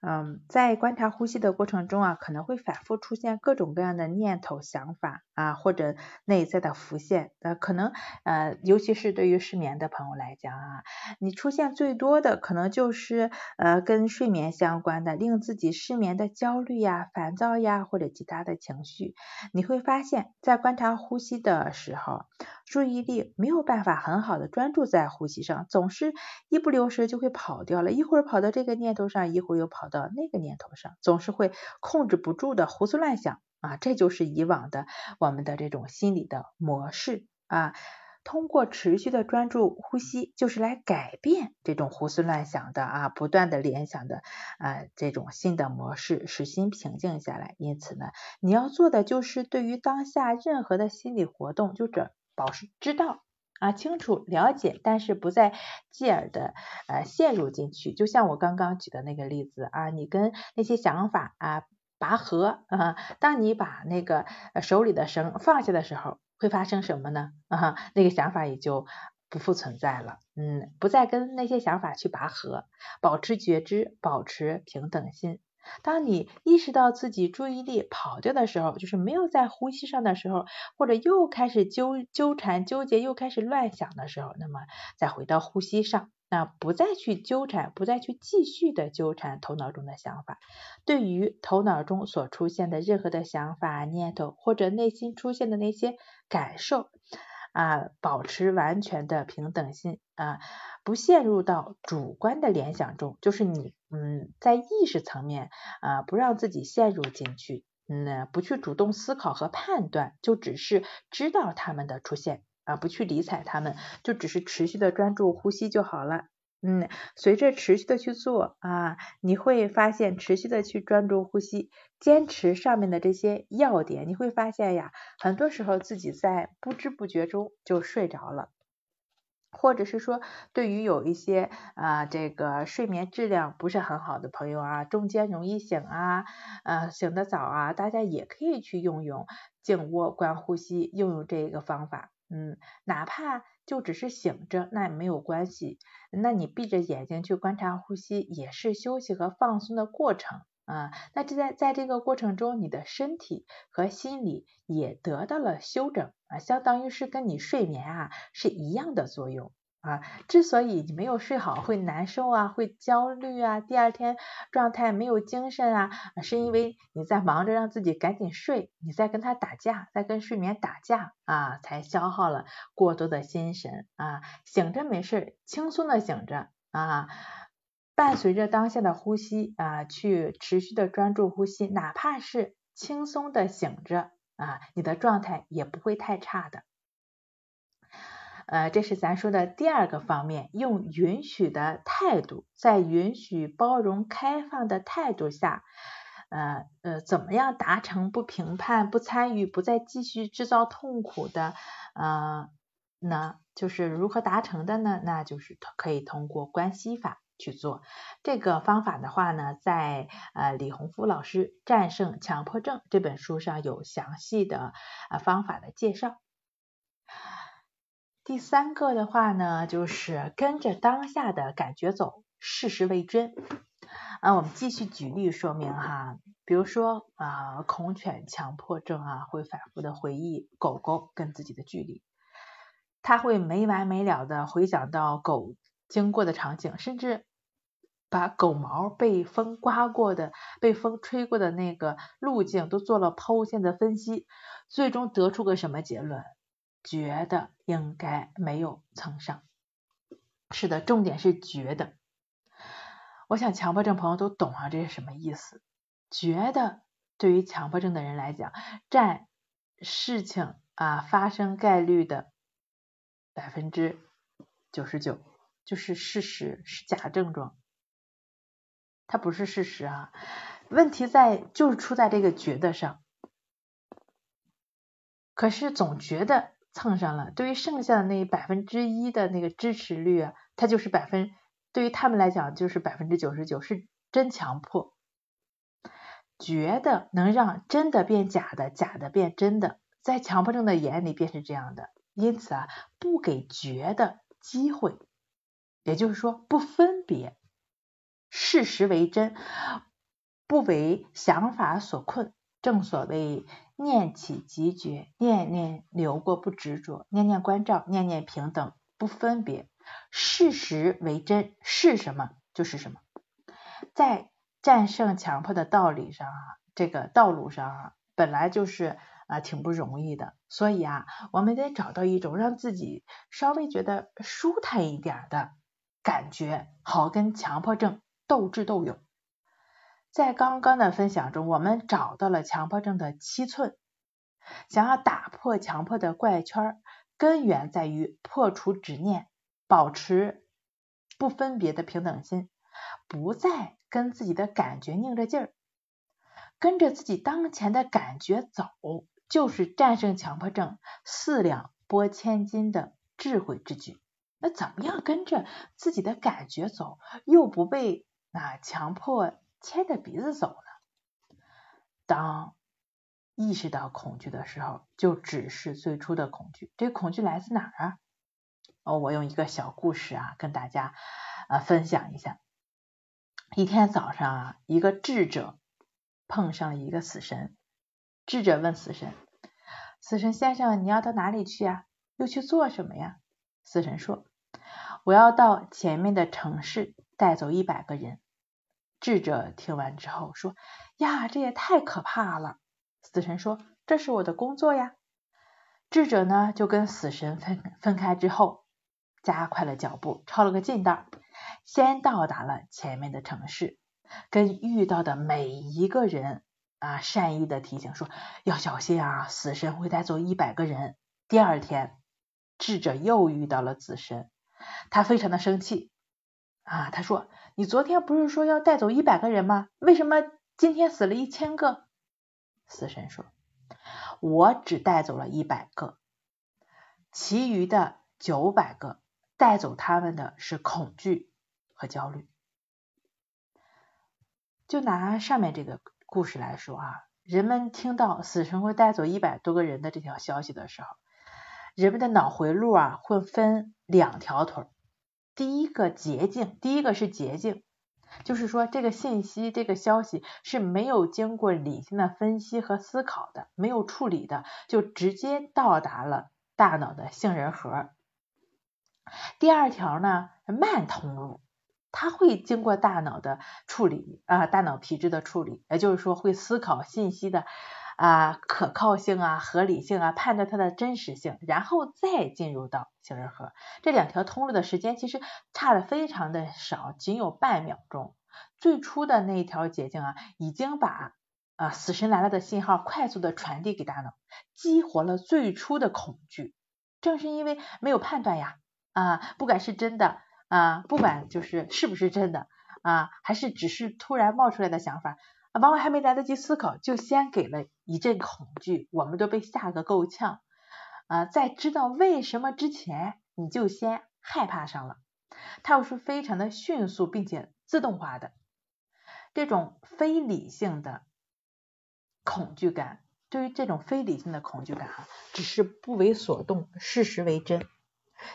嗯，在观察呼吸的过程中啊，可能会反复出现各种各样的念头、想法啊，或者内在的浮现。呃，可能呃，尤其是对于失眠的朋友来讲啊，你出现最多的可能就是呃跟睡眠相关的，令自己失眠的焦虑呀、烦躁呀，或者其他的情绪。你会发现在观察呼吸的时候，注意力没有办法很好的专注在呼吸上，总是一不留神就会跑掉了，一会儿跑到这个念头上，一会儿又跑到。的那个念头上，总是会控制不住的胡思乱想啊，这就是以往的我们的这种心理的模式啊。通过持续的专注呼吸，就是来改变这种胡思乱想的啊，不断的联想的啊这种新的模式，使心平静下来。因此呢，你要做的就是对于当下任何的心理活动，就这保持知道。啊，清楚了解，但是不再继而的呃陷入进去。就像我刚刚举的那个例子啊，你跟那些想法啊拔河啊，当你把那个手里的绳放下的时候，会发生什么呢？啊，那个想法也就不复存在了。嗯，不再跟那些想法去拔河，保持觉知，保持平等心。当你意识到自己注意力跑掉的时候，就是没有在呼吸上的时候，或者又开始纠纠缠纠结，又开始乱想的时候，那么再回到呼吸上，那不再去纠缠，不再去继续的纠缠头脑中的想法。对于头脑中所出现的任何的想法、念头，或者内心出现的那些感受。啊，保持完全的平等心啊，不陷入到主观的联想中，就是你嗯，在意识层面啊，不让自己陷入进去，嗯，不去主动思考和判断，就只是知道他们的出现啊，不去理睬他们，就只是持续的专注呼吸就好了。嗯，随着持续的去做啊，你会发现持续的去专注呼吸，坚持上面的这些要点，你会发现呀，很多时候自己在不知不觉中就睡着了，或者是说，对于有一些啊这个睡眠质量不是很好的朋友啊，中间容易醒啊，呃醒得早啊，大家也可以去用用静卧观呼吸，用用这个方法，嗯，哪怕。就只是醒着，那也没有关系。那你闭着眼睛去观察呼吸，也是休息和放松的过程啊。那这在在这个过程中，你的身体和心理也得到了休整啊，相当于是跟你睡眠啊是一样的作用。啊，之所以你没有睡好会难受啊，会焦虑啊，第二天状态没有精神啊，是因为你在忙着让自己赶紧睡，你在跟他打架，在跟睡眠打架啊，才消耗了过多的心神啊。醒着没事，轻松的醒着啊，伴随着当下的呼吸啊，去持续的专注呼吸，哪怕是轻松的醒着啊，你的状态也不会太差的。呃，这是咱说的第二个方面，用允许的态度，在允许、包容、开放的态度下，呃呃，怎么样达成不评判、不参与、不再继续制造痛苦的，呃，呢？就是如何达成的呢？那就是可以通过关系法去做。这个方法的话呢，在呃李洪福老师《战胜强迫症》这本书上有详细的呃方法的介绍。第三个的话呢，就是跟着当下的感觉走，事实为真。啊，我们继续举例说明哈，比如说啊，恐犬强迫症啊，会反复的回忆狗狗跟自己的距离，他会没完没了的回想到狗经过的场景，甚至把狗毛被风刮过的、被风吹过的那个路径都做了剖线的分析，最终得出个什么结论？觉得应该没有蹭上，是的，重点是觉得。我想强迫症朋友都懂啊，这是什么意思？觉得对于强迫症的人来讲，占事情啊发生概率的百分之九十九，就是事实，是假症状，它不是事实啊。问题在就是出在这个觉得上，可是总觉得。蹭上了，对于剩下的那百分之一的那个支持率啊，它就是百分，对于他们来讲就是百分之九十九是真强迫，觉得能让真的变假的，假的变真的，在强迫症的眼里便是这样的，因此啊，不给觉得机会，也就是说不分别，事实为真，不为想法所困。正所谓念起即觉，念念流过不执着，念念关照，念念平等不分别。事实为真，是什么就是什么。在战胜强迫的道理上啊，这个道路上啊，本来就是啊挺不容易的。所以啊，我们得找到一种让自己稍微觉得舒坦一点的感觉，好跟强迫症斗智斗勇。在刚刚的分享中，我们找到了强迫症的七寸。想要打破强迫的怪圈，根源在于破除执念，保持不分别的平等心，不再跟自己的感觉拧着劲儿，跟着自己当前的感觉走，就是战胜强迫症四两拨千斤的智慧之举。那怎么样跟着自己的感觉走，又不被啊强迫？牵着鼻子走呢。当意识到恐惧的时候，就只是最初的恐惧。这恐惧来自哪儿啊？哦，我用一个小故事啊，跟大家啊分享一下。一天早上啊，一个智者碰上了一个死神。智者问死神：“死神先生，你要到哪里去啊？又去做什么呀？”死神说：“我要到前面的城市，带走一百个人。”智者听完之后说：“呀，这也太可怕了。”死神说：“这是我的工作呀。”智者呢就跟死神分分开之后，加快了脚步，抄了个近道，先到达了前面的城市，跟遇到的每一个人啊善意的提醒说：“要小心啊，死神会带走一百个人。”第二天，智者又遇到了死神，他非常的生气。啊，他说：“你昨天不是说要带走一百个人吗？为什么今天死了一千个？”死神说：“我只带走了一百个，其余的九百个带走他们的是恐惧和焦虑。”就拿上面这个故事来说啊，人们听到死神会带走一百多个人的这条消息的时候，人们的脑回路啊会分两条腿。第一个捷径，第一个是捷径，就是说这个信息、这个消息是没有经过理性的分析和思考的，没有处理的，就直接到达了大脑的杏仁核。第二条呢，慢通路，它会经过大脑的处理啊，大脑皮质的处理，也就是说会思考信息的。啊，可靠性啊，合理性啊，判断它的真实性，然后再进入到杏仁核。这两条通路的时间其实差的非常的少，仅有半秒钟。最初的那一条捷径啊，已经把啊死神来了的信号快速的传递给大脑，激活了最初的恐惧。正是因为没有判断呀，啊，不管是真的啊，不管就是是不是真的啊，还是只是突然冒出来的想法。往往还没来得及思考，就先给了一阵恐惧，我们都被吓个够呛啊！在知道为什么之前，你就先害怕上了。它又是非常的迅速并且自动化的这种非理性的恐惧感，对于这种非理性的恐惧感啊，只是不为所动，事实为真。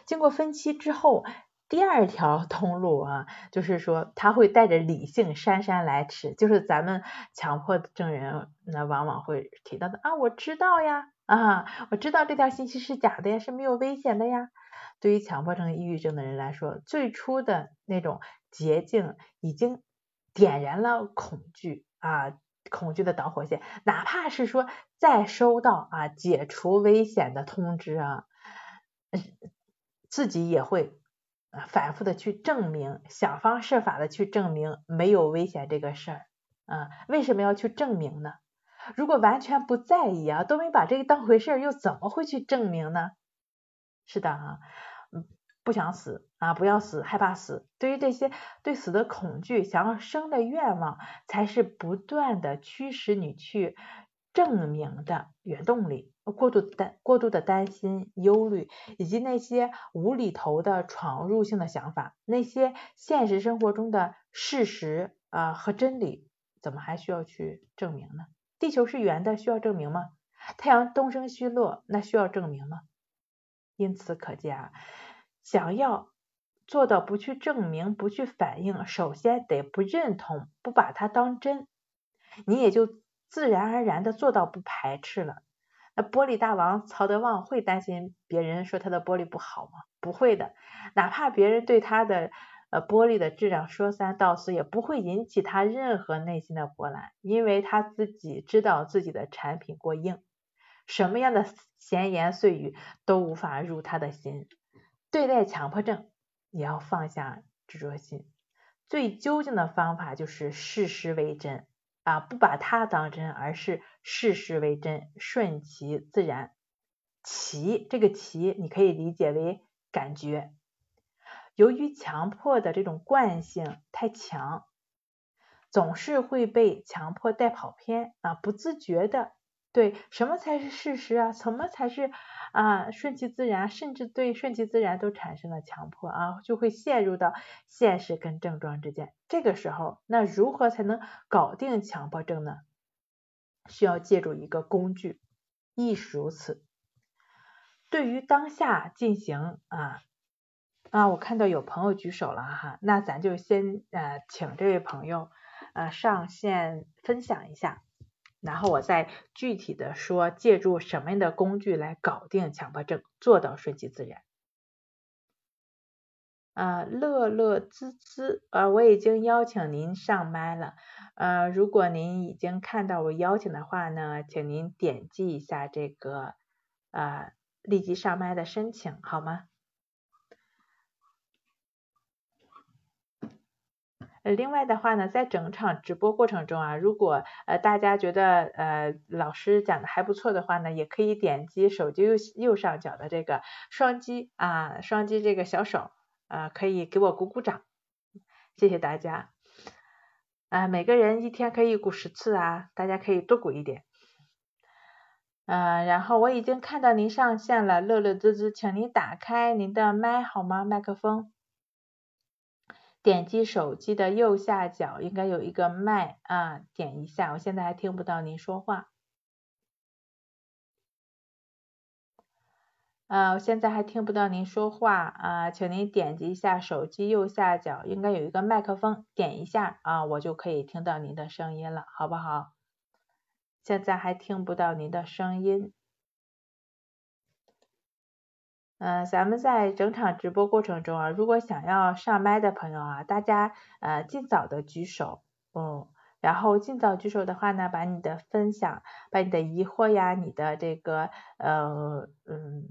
经过分析之后。第二条通路啊，就是说他会带着理性姗姗来迟，就是咱们强迫症人那往往会提到的啊，我知道呀，啊，我知道这条信息是假的呀，是没有危险的呀。对于强迫症、抑郁症的人来说，最初的那种捷径已经点燃了恐惧啊，恐惧的导火线，哪怕是说再收到啊解除危险的通知啊，自己也会。反复的去证明，想方设法的去证明没有危险这个事儿，啊，为什么要去证明呢？如果完全不在意啊，都没把这个当回事儿，又怎么会去证明呢？是的啊，嗯，不想死啊，不要死，害怕死，对于这些对死的恐惧，想要生的愿望，才是不断的驱使你去证明的原动力。过度担过度的担心、忧虑，以及那些无厘头的闯入性的想法，那些现实生活中的事实啊和真理，怎么还需要去证明呢？地球是圆的，需要证明吗？太阳东升西落，那需要证明吗？因此可见啊，想要做到不去证明、不去反应，首先得不认同、不把它当真你也就自然而然的做到不排斥了。那玻璃大王曹德旺会担心别人说他的玻璃不好吗？不会的，哪怕别人对他的呃玻璃的质量说三道四，也不会引起他任何内心的波澜，因为他自己知道自己的产品过硬，什么样的闲言碎语都无法入他的心。对待强迫症，也要放下执着心。最究竟的方法就是事实为真啊，不把它当真，而是事实为真，顺其自然。其这个其，你可以理解为感觉。由于强迫的这种惯性太强，总是会被强迫带跑偏啊，不自觉的。对，什么才是事实啊？什么才是啊？顺其自然，甚至对顺其自然都产生了强迫啊，就会陷入到现实跟症状之间。这个时候，那如何才能搞定强迫症呢？需要借助一个工具，亦是如此。对于当下进行啊啊，我看到有朋友举手了哈，那咱就先呃请这位朋友呃上线分享一下。然后我再具体的说，借助什么样的工具来搞定强迫症，做到顺其自然。啊，乐乐滋滋，啊，我已经邀请您上麦了，呃，如果您已经看到我邀请的话呢，请您点击一下这个啊，立即上麦的申请，好吗？呃，另外的话呢，在整场直播过程中啊，如果呃大家觉得呃老师讲的还不错的话呢，也可以点击手机右右上角的这个双击啊，双击这个小手啊，可以给我鼓鼓掌，谢谢大家。啊，每个人一天可以鼓十次啊，大家可以多鼓一点。嗯，然后我已经看到您上线了，乐乐滋滋，请您打开您的麦好吗？麦克风。点击手机的右下角应该有一个麦啊，点一下。我现在还听不到您说话。啊，我现在还听不到您说话啊，请您点击一下手机右下角应该有一个麦克风，点一下啊，我就可以听到您的声音了，好不好？现在还听不到您的声音。嗯，咱们在整场直播过程中啊，如果想要上麦的朋友啊，大家呃尽早的举手，嗯，然后尽早举手的话呢，把你的分享、把你的疑惑呀、你的这个呃嗯，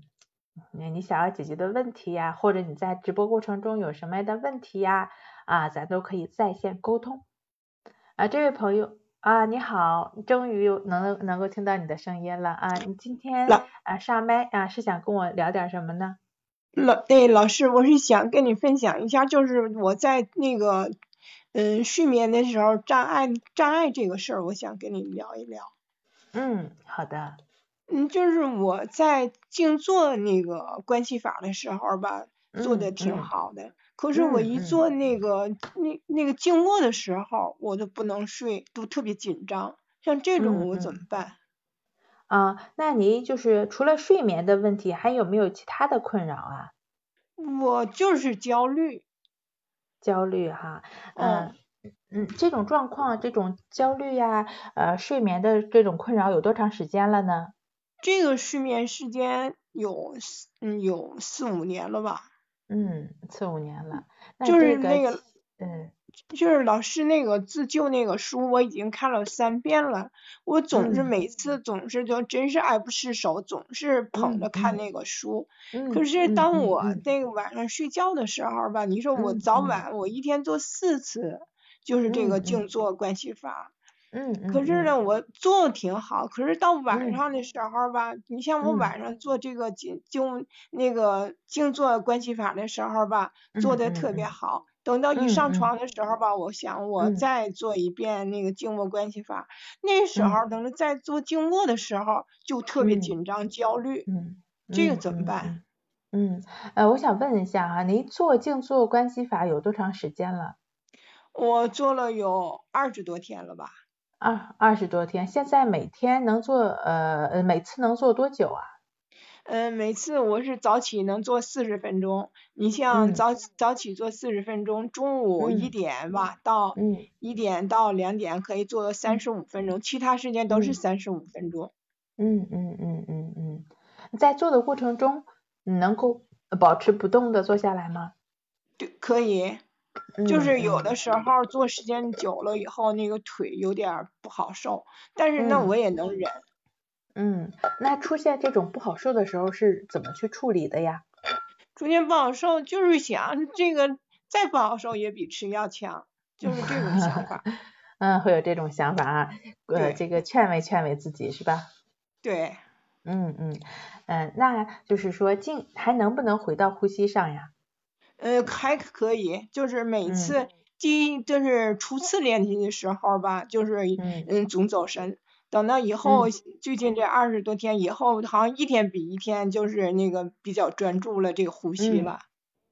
你想要解决的问题呀，或者你在直播过程中有什么样的问题呀，啊，咱都可以在线沟通。啊，这位朋友。啊，你好，终于能能够听到你的声音了啊！你今天啊上麦啊是想跟我聊点什么呢？老对老师，我是想跟你分享一下，就是我在那个嗯睡眠的时候障碍障碍这个事儿，我想跟你聊一聊。嗯，好的。嗯，就是我在静坐那个关系法的时候吧，做的挺好的。可是我一做那个那那个静卧的时候，我都不能睡，都特别紧张。像这种我怎么办？啊，那您就是除了睡眠的问题，还有没有其他的困扰啊？我就是焦虑。焦虑哈，嗯嗯，这种状况，这种焦虑呀，呃，睡眠的这种困扰有多长时间了呢？这个睡眠时间有嗯有四五年了吧。嗯，四五年了，就是那个，嗯，就是老师那个自救那个书，我已经看了三遍了。我总是每次总是就真是爱不释手，总是捧着看那个书。嗯。可是当我那个晚上睡觉的时候吧，你说我早晚我一天做四次，就是这个静坐关系法。嗯嗯。可是呢，我做的挺好。可是到晚上的时候吧，你像我晚上做这个静静那个静坐关系法的时候吧，做的特别好。等到一上床的时候吧，我想我再做一遍那个静卧关系法。那时候等着再做静卧的时候，就特别紧张焦虑。嗯。这个怎么办？嗯，呃，我想问一下啊，您做静坐关系法有多长时间了？我做了有二十多天了吧。二二十多天，现在每天能做呃每次能做多久啊？嗯，每次我是早起能做四十分钟，你像早早起做四十分钟，中午一点吧到一点到两点可以做三十五分钟，其他时间都是三十五分钟。嗯嗯嗯嗯嗯，在做的过程中，你能够保持不动的坐下来吗？对，可以。就是有的时候做时间久了以后，那个腿有点不好受，但是那我也能忍。嗯，那出现这种不好受的时候是怎么去处理的呀？出现不好受就是想这个再不好受也比吃药强，就是这种想法。嗯，会有这种想法啊，呃，这个劝慰劝慰自己是吧？对。嗯嗯嗯，那就是说，进还能不能回到呼吸上呀？呃，还可以，就是每次第一就是初次练习的时候吧，就是嗯总走神，等到以后最近这二十多天以后，好像一天比一天就是那个比较专注了这个呼吸了。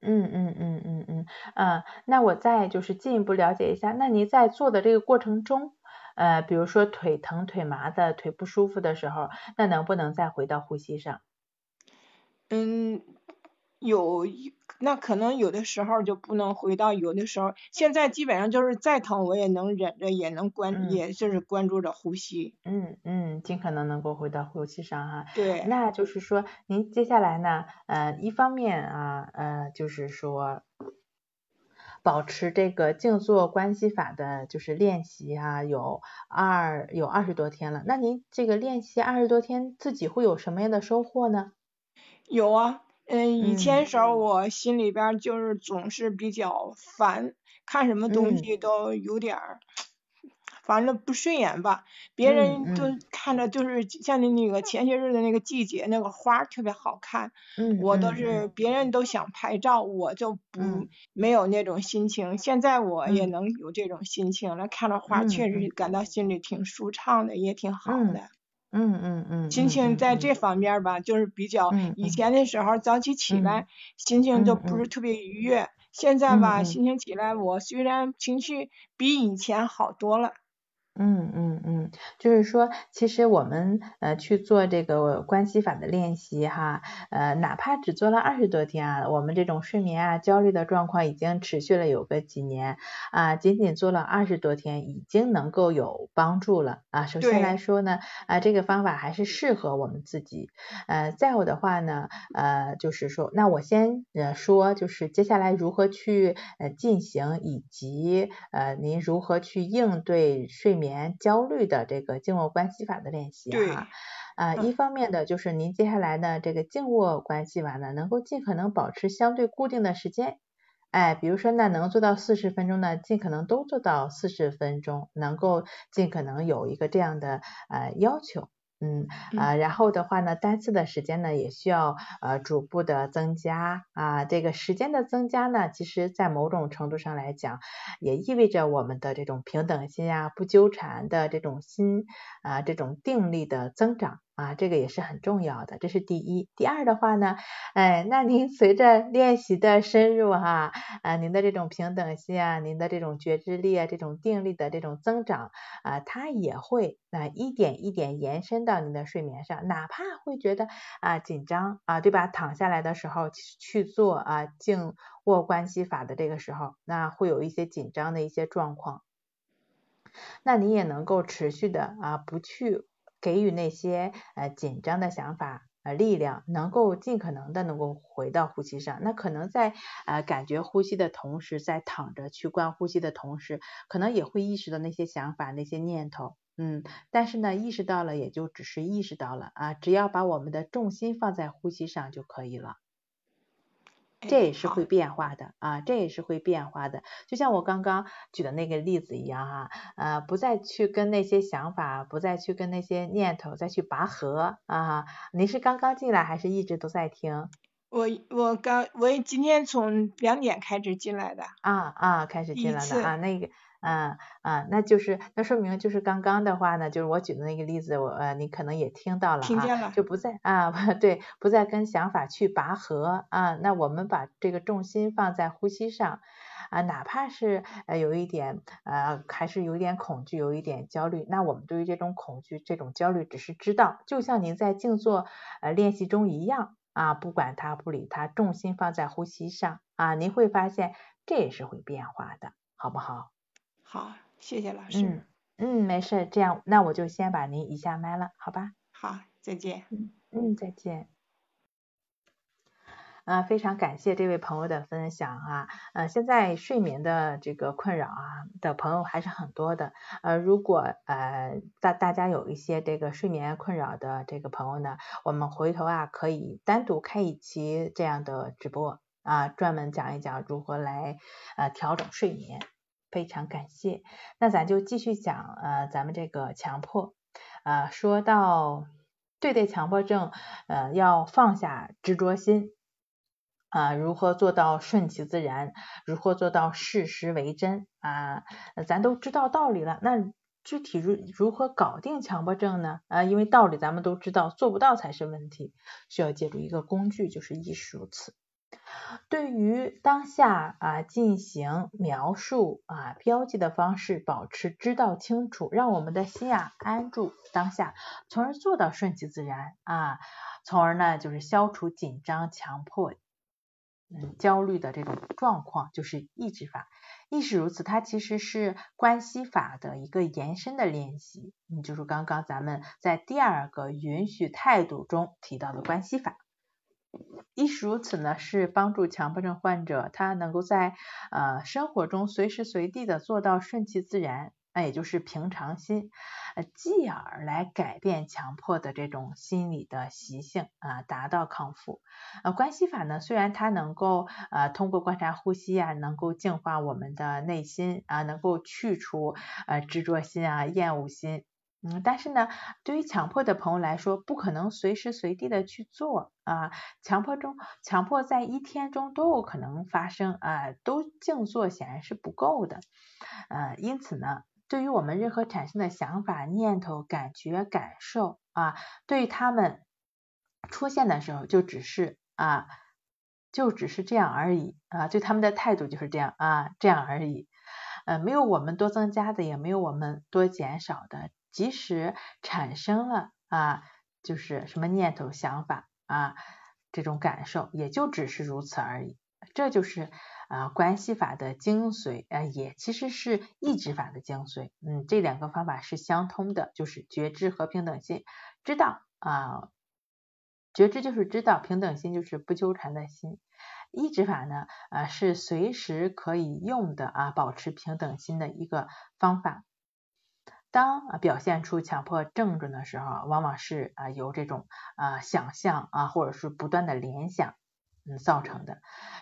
嗯嗯嗯嗯嗯嗯，那我再就是进一步了解一下，那您在做的这个过程中，呃，比如说腿疼、腿麻的、腿不舒服的时候，那能不能再回到呼吸上？嗯。有，那可能有的时候就不能回到，有的时候现在基本上就是再疼我也能忍着，也能关，也就是关注着呼吸。嗯嗯，尽可能能够回到呼吸上哈。对。那就是说，您接下来呢，呃，一方面啊，呃，就是说，保持这个静坐关系法的，就是练习啊，有二有二十多天了。那您这个练习二十多天，自己会有什么样的收获呢？有啊。嗯，以前时候我心里边就是总是比较烦，看什么东西都有点儿，反正不顺眼吧。别人都看着就是像你那个前些日子那个季节那个花特别好看，我都是别人都想拍照，我就不没有那种心情。现在我也能有这种心情了，看着花确实感到心里挺舒畅的，也挺好的。嗯嗯嗯，心情在这方面吧，就是比较以前的时候早起起来，心情就不是特别愉悦。现在吧，心情起来，我虽然情绪比以前好多了。嗯嗯嗯，就是说，其实我们呃去做这个关系法的练习哈，呃哪怕只做了二十多天啊，我们这种睡眠啊焦虑的状况已经持续了有个几年啊，仅仅做了二十多天，已经能够有帮助了啊。首先来说呢，啊这个方法还是适合我们自己。呃再有的话呢，呃就是说，那我先呃说，就是接下来如何去呃进行，以及呃您如何去应对睡眠。焦虑的这个静卧关系法的练习哈，啊，一方面的就是您接下来的这个静卧关系法呢，能够尽可能保持相对固定的时间，哎，比如说那能做到四十分钟呢，尽可能都做到四十分钟，能够尽可能有一个这样的呃要求。嗯啊，然后的话呢，单次的时间呢也需要呃逐步的增加啊，这个时间的增加呢，其实在某种程度上来讲，也意味着我们的这种平等心啊、不纠缠的这种心啊、这种定力的增长。啊，这个也是很重要的，这是第一。第二的话呢，哎，那您 随着练习的深入哈，啊，您的这种平等心啊，您的这种觉知力啊，这种定力的这种增长啊，它也会啊一点一点延伸到您的睡眠上，哪怕会觉得啊紧张啊，对吧？躺下来的时候去做啊静卧关系法的这个时候，那会有一些紧张的一些状况，那你也能够持续的啊不去。给予那些呃紧张的想法呃力量，能够尽可能的能够回到呼吸上。那可能在呃感觉呼吸的同时，在躺着去观呼吸的同时，可能也会意识到那些想法、那些念头，嗯，但是呢，意识到了也就只是意识到了啊，只要把我们的重心放在呼吸上就可以了。这也是会变化的啊，这也是会变化的。就像我刚刚举的那个例子一样哈，呃，不再去跟那些想法，不再去跟那些念头再去拔河啊。您是刚刚进来还是一直都在听？我我刚我今天从两点开始进来的。啊啊，开始进来的啊，那个。嗯嗯，那就是那说明就是刚刚的话呢，就是我举的那个例子，我呃你可能也听到了啊，就不再啊 对，不再跟想法去拔河啊，那我们把这个重心放在呼吸上啊，哪怕是呃有一点呃还是有一点恐惧，有一点焦虑，那我们对于这种恐惧、这种焦虑只是知道，就像您在静坐呃练习中一样啊，不管它不理它，重心放在呼吸上啊，您会发现这也是会变化的，好不好？好，谢谢老师。嗯嗯，没事，这样那我就先把您移下麦了，好吧？好，再见。嗯嗯，再见。啊，非常感谢这位朋友的分享啊，呃，现在睡眠的这个困扰啊的朋友还是很多的，呃，如果呃大大家有一些这个睡眠困扰的这个朋友呢，我们回头啊可以单独开一期这样的直播啊，专门讲一讲如何来呃调整睡眠，非常感谢。那咱就继续讲呃咱们这个强迫，呃，说到对待强迫症，呃，要放下执着心。啊，如何做到顺其自然？如何做到事实为真？啊，咱都知道道理了，那具体如如何搞定强迫症呢？啊，因为道理咱们都知道，做不到才是问题，需要借助一个工具，就是意识如此。对于当下啊进行描述啊标记的方式，保持知道清楚，让我们的心啊安住当下，从而做到顺其自然啊，从而呢就是消除紧张、强迫。嗯，焦虑的这种状况就是意志法，亦是如此。它其实是关系法的一个延伸的练习。嗯，就是刚刚咱们在第二个允许态度中提到的关系法，亦是如此呢，是帮助强迫症患者他能够在呃生活中随时随地的做到顺其自然。那也就是平常心，呃，继而来改变强迫的这种心理的习性啊，达到康复。呃，关系法呢，虽然它能够呃通过观察呼吸啊，能够净化我们的内心啊，能够去除呃执着心啊、厌恶心，嗯，但是呢，对于强迫的朋友来说，不可能随时随地的去做啊。强迫中，强迫在一天中都有可能发生啊，都静坐显然是不够的，呃，因此呢。对于我们任何产生的想法、念头、感觉、感受啊，对于他们出现的时候，就只是啊，就只是这样而已啊，对他们的态度就是这样啊，这样而已。呃，没有我们多增加的，也没有我们多减少的。即使产生了啊，就是什么念头、想法啊，这种感受，也就只是如此而已。这就是。啊，关系法的精髓啊，也其实是意志法的精髓。嗯，这两个方法是相通的，就是觉知和平等心。知道啊，觉知就是知道，平等心就是不纠缠的心。意志法呢，啊，是随时可以用的啊，保持平等心的一个方法。当啊表现出强迫症状的时候，往往是啊由这种啊想象啊，或者是不断的联想嗯造成的。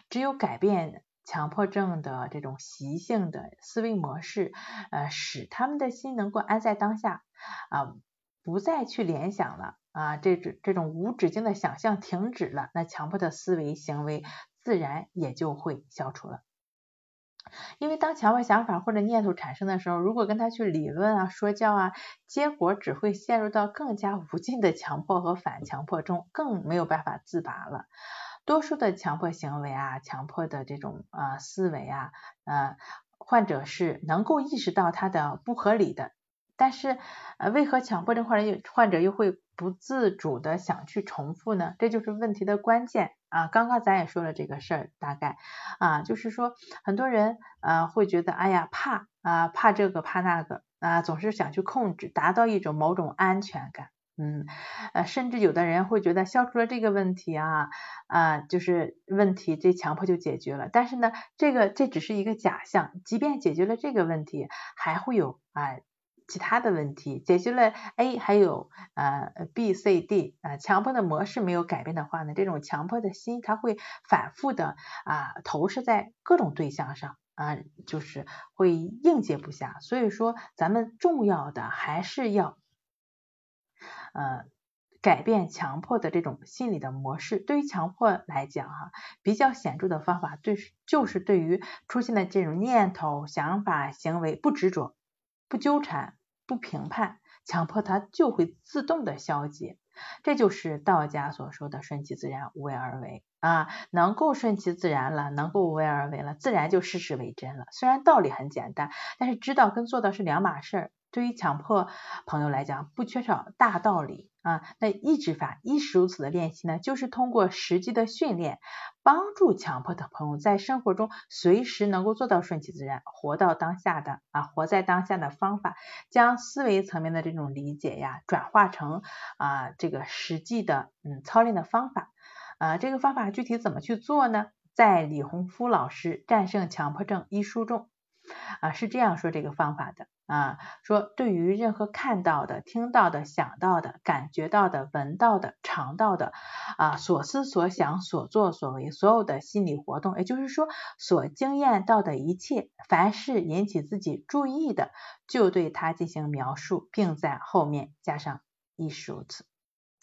只有改变。强迫症的这种习性的思维模式，呃，使他们的心能够安在当下啊，不再去联想了啊，这种这种无止境的想象停止了，那强迫的思维行为自然也就会消除了。因为当强迫想法或者念头产生的时候，如果跟他去理论啊、说教啊，结果只会陷入到更加无尽的强迫和反强迫中，更没有办法自拔了。多数的强迫行为啊，强迫的这种呃思维啊，呃，患者是能够意识到它的不合理的，但是呃，为何强迫症患者患者又会不自主的想去重复呢？这就是问题的关键啊！刚刚咱也说了这个事儿，大概啊，就是说很多人呃会觉得，哎呀，怕啊，怕这个怕那个啊，总是想去控制，达到一种某种安全感。嗯，呃，甚至有的人会觉得消除了这个问题啊，啊，就是问题这强迫就解决了。但是呢，这个这只是一个假象，即便解决了这个问题，还会有啊其他的问题。解决了 A，还有呃 B、C、D 啊，强迫的模式没有改变的话呢，这种强迫的心它会反复的啊投射在各种对象上啊，就是会应接不暇。所以说，咱们重要的还是要。呃，改变强迫的这种心理的模式，对于强迫来讲哈，比较显著的方法，对就是对于出现的这种念头、想法、行为不执着、不纠缠、不评判，强迫他就会自动的消极。这就是道家所说的顺其自然、无为而为啊，能够顺其自然了，能够无为而为了，自然就事事为真了。虽然道理很简单，但是知道跟做到是两码事儿。对于强迫朋友来讲，不缺少大道理啊。那抑制法亦是如此的练习呢，就是通过实际的训练，帮助强迫的朋友在生活中随时能够做到顺其自然，活到当下的啊，活在当下的方法，将思维层面的这种理解呀，转化成啊这个实际的嗯操练的方法。啊，这个方法具体怎么去做呢？在李洪夫老师《战胜强迫症》一书中啊是这样说这个方法的啊，说对于任何看到的、听到的、想到的、感觉到的、闻到的、尝到的啊，所思所想、所作所为，所有的心理活动，也就是说所经验到的一切，凡是引起自己注意的，就对它进行描述，并在后面加上亦是如此。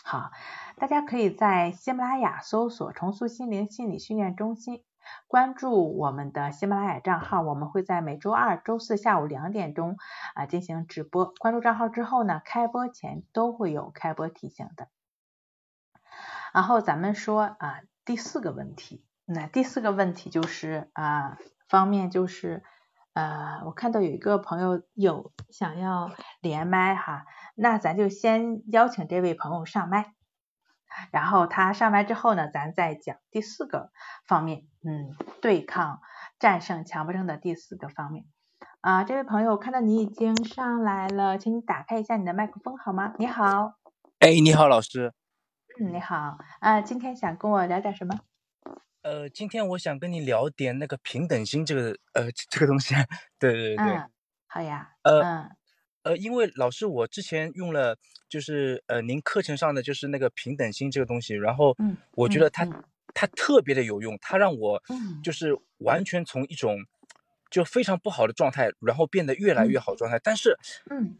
好，大家可以在喜马拉雅搜索“重塑心灵心理训练中心”，关注我们的喜马拉雅账号，我们会在每周二、周四下午两点钟啊进行直播。关注账号之后呢，开播前都会有开播提醒的。然后咱们说啊，第四个问题，那第四个问题就是啊方面就是呃，我看到有一个朋友有想要连麦哈。那咱就先邀请这位朋友上麦，然后他上麦之后呢，咱再讲第四个方面，嗯，对抗战胜强迫症的第四个方面啊。这位朋友看到你已经上来了，请你打开一下你的麦克风好吗？你好，哎，你好，老师。嗯，你好啊，今天想跟我聊点什么？呃，今天我想跟你聊点那个平等心这个呃这个东西。对对对好呀。呃。呃，因为老师，我之前用了，就是呃，您课程上的就是那个平等心这个东西，然后，嗯，我觉得它它特别的有用，它让我，就是完全从一种就非常不好的状态，然后变得越来越好状态，但是，嗯，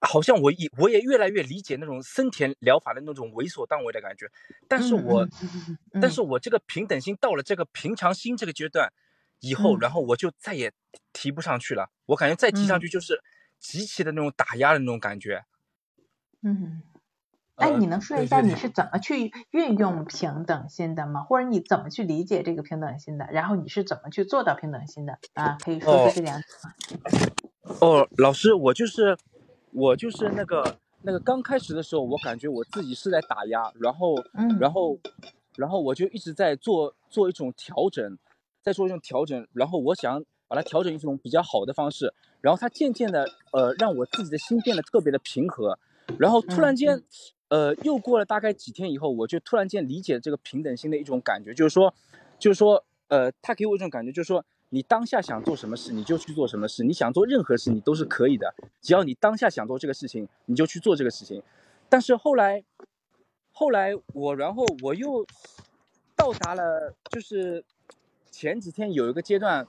好像我也我也越来越理解那种森田疗法的那种为所当为的感觉，但是我，但是我这个平等心到了这个平常心这个阶段以后，然后我就再也提不上去了，我感觉再提上去就是。极其的那种打压的那种感觉，嗯，哎，你能说一下你是怎么去运用平等心的吗？或者你怎么去理解这个平等心的？然后你是怎么去做到平等心的？啊，可以说说这两点吗？哦，老师，我就是我就是那个那个刚开始的时候，我感觉我自己是在打压，然后嗯，然后然后我就一直在做做一种调整，在做一种调整，然后我想把它调整一种比较好的方式。然后它渐渐的，呃，让我自己的心变得特别的平和，然后突然间，呃，又过了大概几天以后，我就突然间理解这个平等心的一种感觉，就是说，就是说，呃，他给我一种感觉，就是说，你当下想做什么事，你就去做什么事，你想做任何事，你都是可以的，只要你当下想做这个事情，你就去做这个事情。但是后来，后来我，然后我又到达了，就是前几天有一个阶段，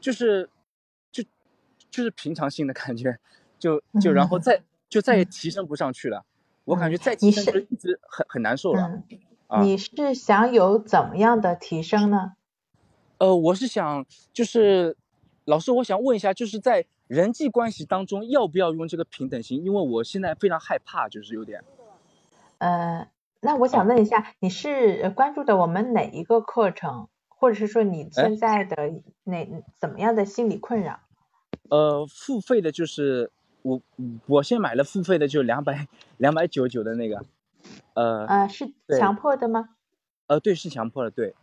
就是。就就是平常心的感觉，就就然后再就再也提升不上去了。我感觉再提升就一直很很难受了。你是想有怎么样的提升呢？呃，我是想就是老师，我想问一下，就是在人际关系当中要不要用这个平等心？因为我现在非常害怕，就是有点。呃，那我想问一下，你是关注的我们哪一个课程，或者是说你现在的哪怎么样的心理困扰？呃，付费的就是我，我先买了付费的，就两百两百九九的那个，呃，呃，是强迫的吗？呃，对，是强迫的，对。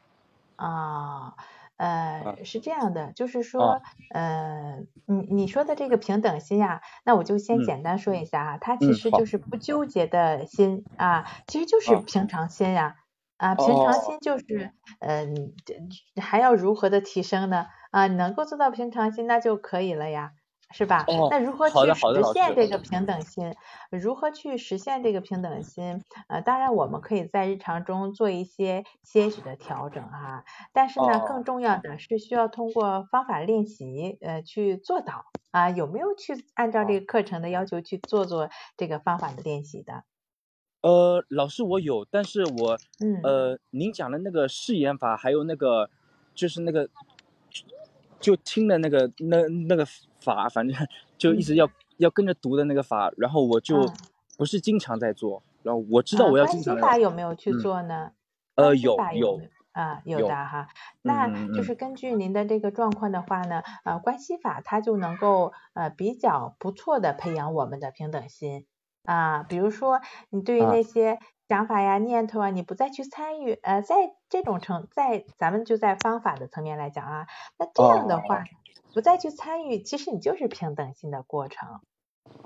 啊，呃，是这样的，就是说，呃，你你说的这个平等心呀，那我就先简单说一下啊，它其实就是不纠结的心啊，其实就是平常心呀，啊，平常心就是，嗯，还要如何的提升呢？啊，能够做到平常心，那就可以了呀，是吧？那如何去实现这个平等心？如何去实现这个平等心？呃，当然我们可以在日常中做一些些许的调整哈，但是呢，更重要的是需要通过方法练习呃去做到啊。有没有去按照这个课程的要求去做做这个方法的练习的？呃，老师我有，但是我嗯呃，您讲的那个试验法，还有那个就是那个。就听的那个那那个法，反正就一直要要跟着读的那个法，然后我就不是经常在做，然后我知道我要经常。法有没有去做呢？呃，有有啊，有的哈。那就是根据您的这个状况的话呢，呃，关系法它就能够呃比较不错的培养我们的平等心啊。比如说你对于那些想法呀、念头啊，你不再去参与，呃，在这种层，在咱们就在方法的层面来讲啊，那这样的话不再去参与，其实你就是平等心的过程。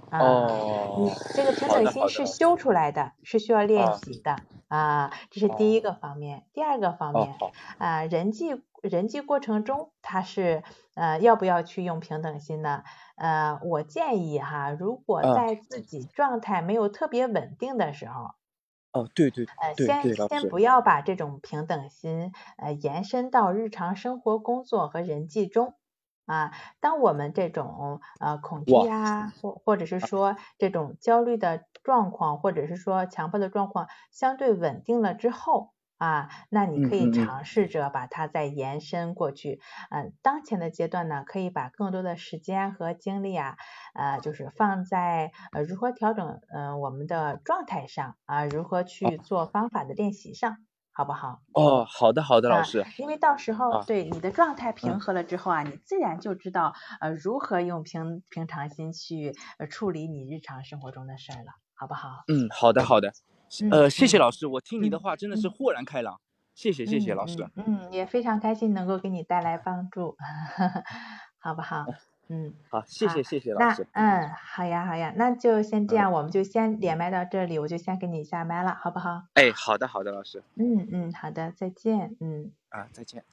哦，你这个平等心是修出来的，是需要练习的啊，这是第一个方面。第二个方面啊，人际人际过程中，他是呃要不要去用平等心呢？呃，我建议哈，如果在自己状态没有特别稳定的时候，哦，对对，呃，先先不要把这种平等心呃延伸到日常生活、工作和人际中。啊，当我们这种呃恐惧呀，或或者是说这种焦虑的状况，或者是说强迫的状况相对稳定了之后啊，那你可以尝试着把它再延伸过去。嗯，当前的阶段呢，可以把更多的时间和精力啊，呃，就是放在呃如何调整嗯我们的状态上啊，如何去做方法的练习上。好不好？哦，好的，好的，老师。因为到时候对你的状态平和了之后啊，你自然就知道呃如何用平平常心去呃处理你日常生活中的事儿了，好不好？嗯，好的，好的。呃，谢谢老师，我听你的话真的是豁然开朗，谢谢，谢谢老师。嗯，也非常开心能够给你带来帮助，好不好？嗯，好，谢谢谢谢老师。嗯，好呀好呀，那就先这样，我们就先连麦到这里，我就先给你下麦了，好不好？哎，好的好的，老师。嗯嗯，好的，再见，嗯。啊，再见。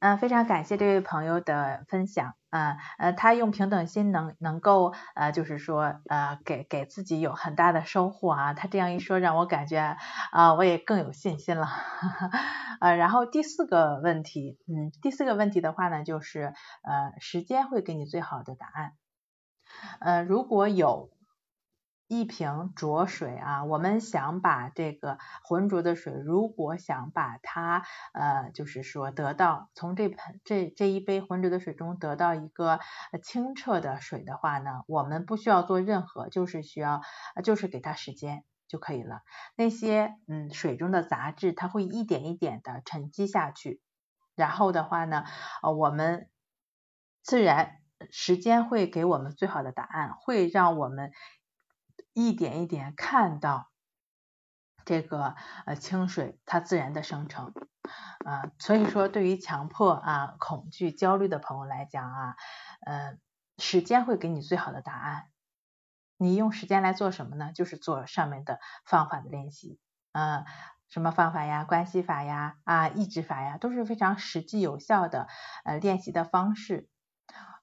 嗯，非常感谢这位朋友的分享。嗯呃，他用平等心能能够呃，就是说呃，给给自己有很大的收获啊。他这样一说，让我感觉啊，我也更有信心了。呃，然后第四个问题，嗯，第四个问题的话呢，就是呃，时间会给你最好的答案。呃，如果有。一瓶浊水啊，我们想把这个浑浊的水，如果想把它呃，就是说得到从这盆这这一杯浑浊的水中得到一个清澈的水的话呢，我们不需要做任何，就是需要就是给它时间就可以了。那些嗯水中的杂质，它会一点一点的沉积下去，然后的话呢，呃我们自然时间会给我们最好的答案，会让我们。一点一点看到这个呃清水它自然的生成啊，所以说对于强迫啊、恐惧、焦虑的朋友来讲啊，呃，时间会给你最好的答案。你用时间来做什么呢？就是做上面的方法的练习啊，什么方法呀？关系法呀啊，抑制法呀，都是非常实际有效的呃练习的方式。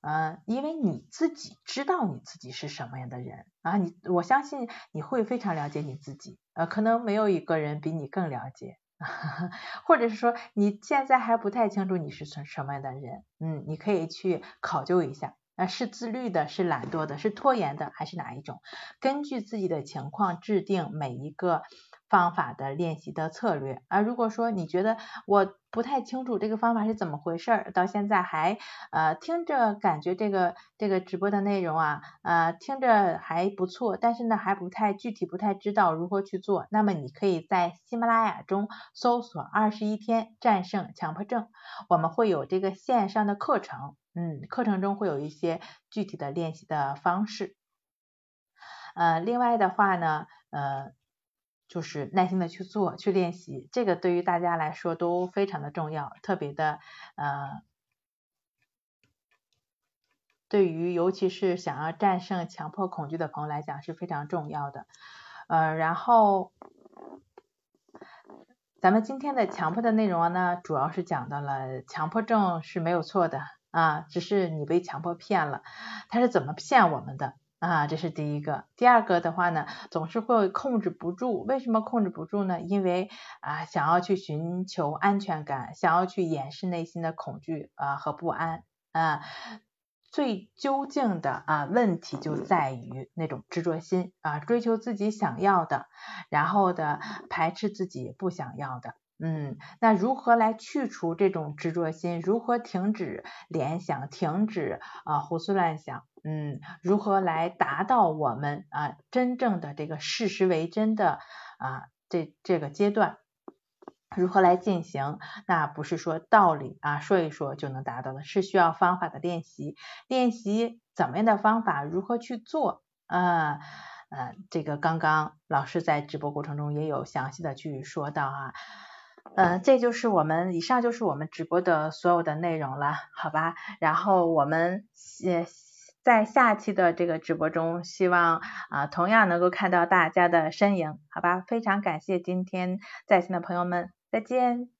嗯，因为你自己知道你自己是什么样的人啊，你我相信你会非常了解你自己，呃，可能没有一个人比你更了解，或者是说你现在还不太清楚你是什什么样的人，嗯，你可以去考究一下，啊，是自律的，是懒惰的，是拖延的，还是哪一种？根据自己的情况制定每一个。方法的练习的策略啊，如果说你觉得我不太清楚这个方法是怎么回事儿，到现在还呃听着感觉这个这个直播的内容啊呃听着还不错，但是呢还不太具体，不太知道如何去做，那么你可以在喜马拉雅中搜索二十一天战胜强迫症，我们会有这个线上的课程，嗯，课程中会有一些具体的练习的方式，呃，另外的话呢，呃。就是耐心的去做，去练习，这个对于大家来说都非常的重要，特别的呃，对于尤其是想要战胜强迫恐惧的朋友来讲是非常重要的。呃，然后咱们今天的强迫的内容呢，主要是讲到了强迫症是没有错的啊，只是你被强迫骗了，他是怎么骗我们的？啊，这是第一个。第二个的话呢，总是会控制不住。为什么控制不住呢？因为啊，想要去寻求安全感，想要去掩饰内心的恐惧啊和不安啊。最究竟的啊问题就在于那种执着心啊，追求自己想要的，然后的排斥自己不想要的。嗯，那如何来去除这种执着心？如何停止联想？停止啊胡思乱想？嗯，如何来达到我们啊真正的这个事实为真的啊这这个阶段。如何来进行？那不是说道理啊，说一说就能达到的，是需要方法的练习。练习怎么样的方法，如何去做？啊，呃，这个刚刚老师在直播过程中也有详细的去说到啊。呃，这就是我们以上就是我们直播的所有的内容了，好吧？然后我们也在下期的这个直播中，希望啊同样能够看到大家的身影，好吧？非常感谢今天在线的朋友们。再见。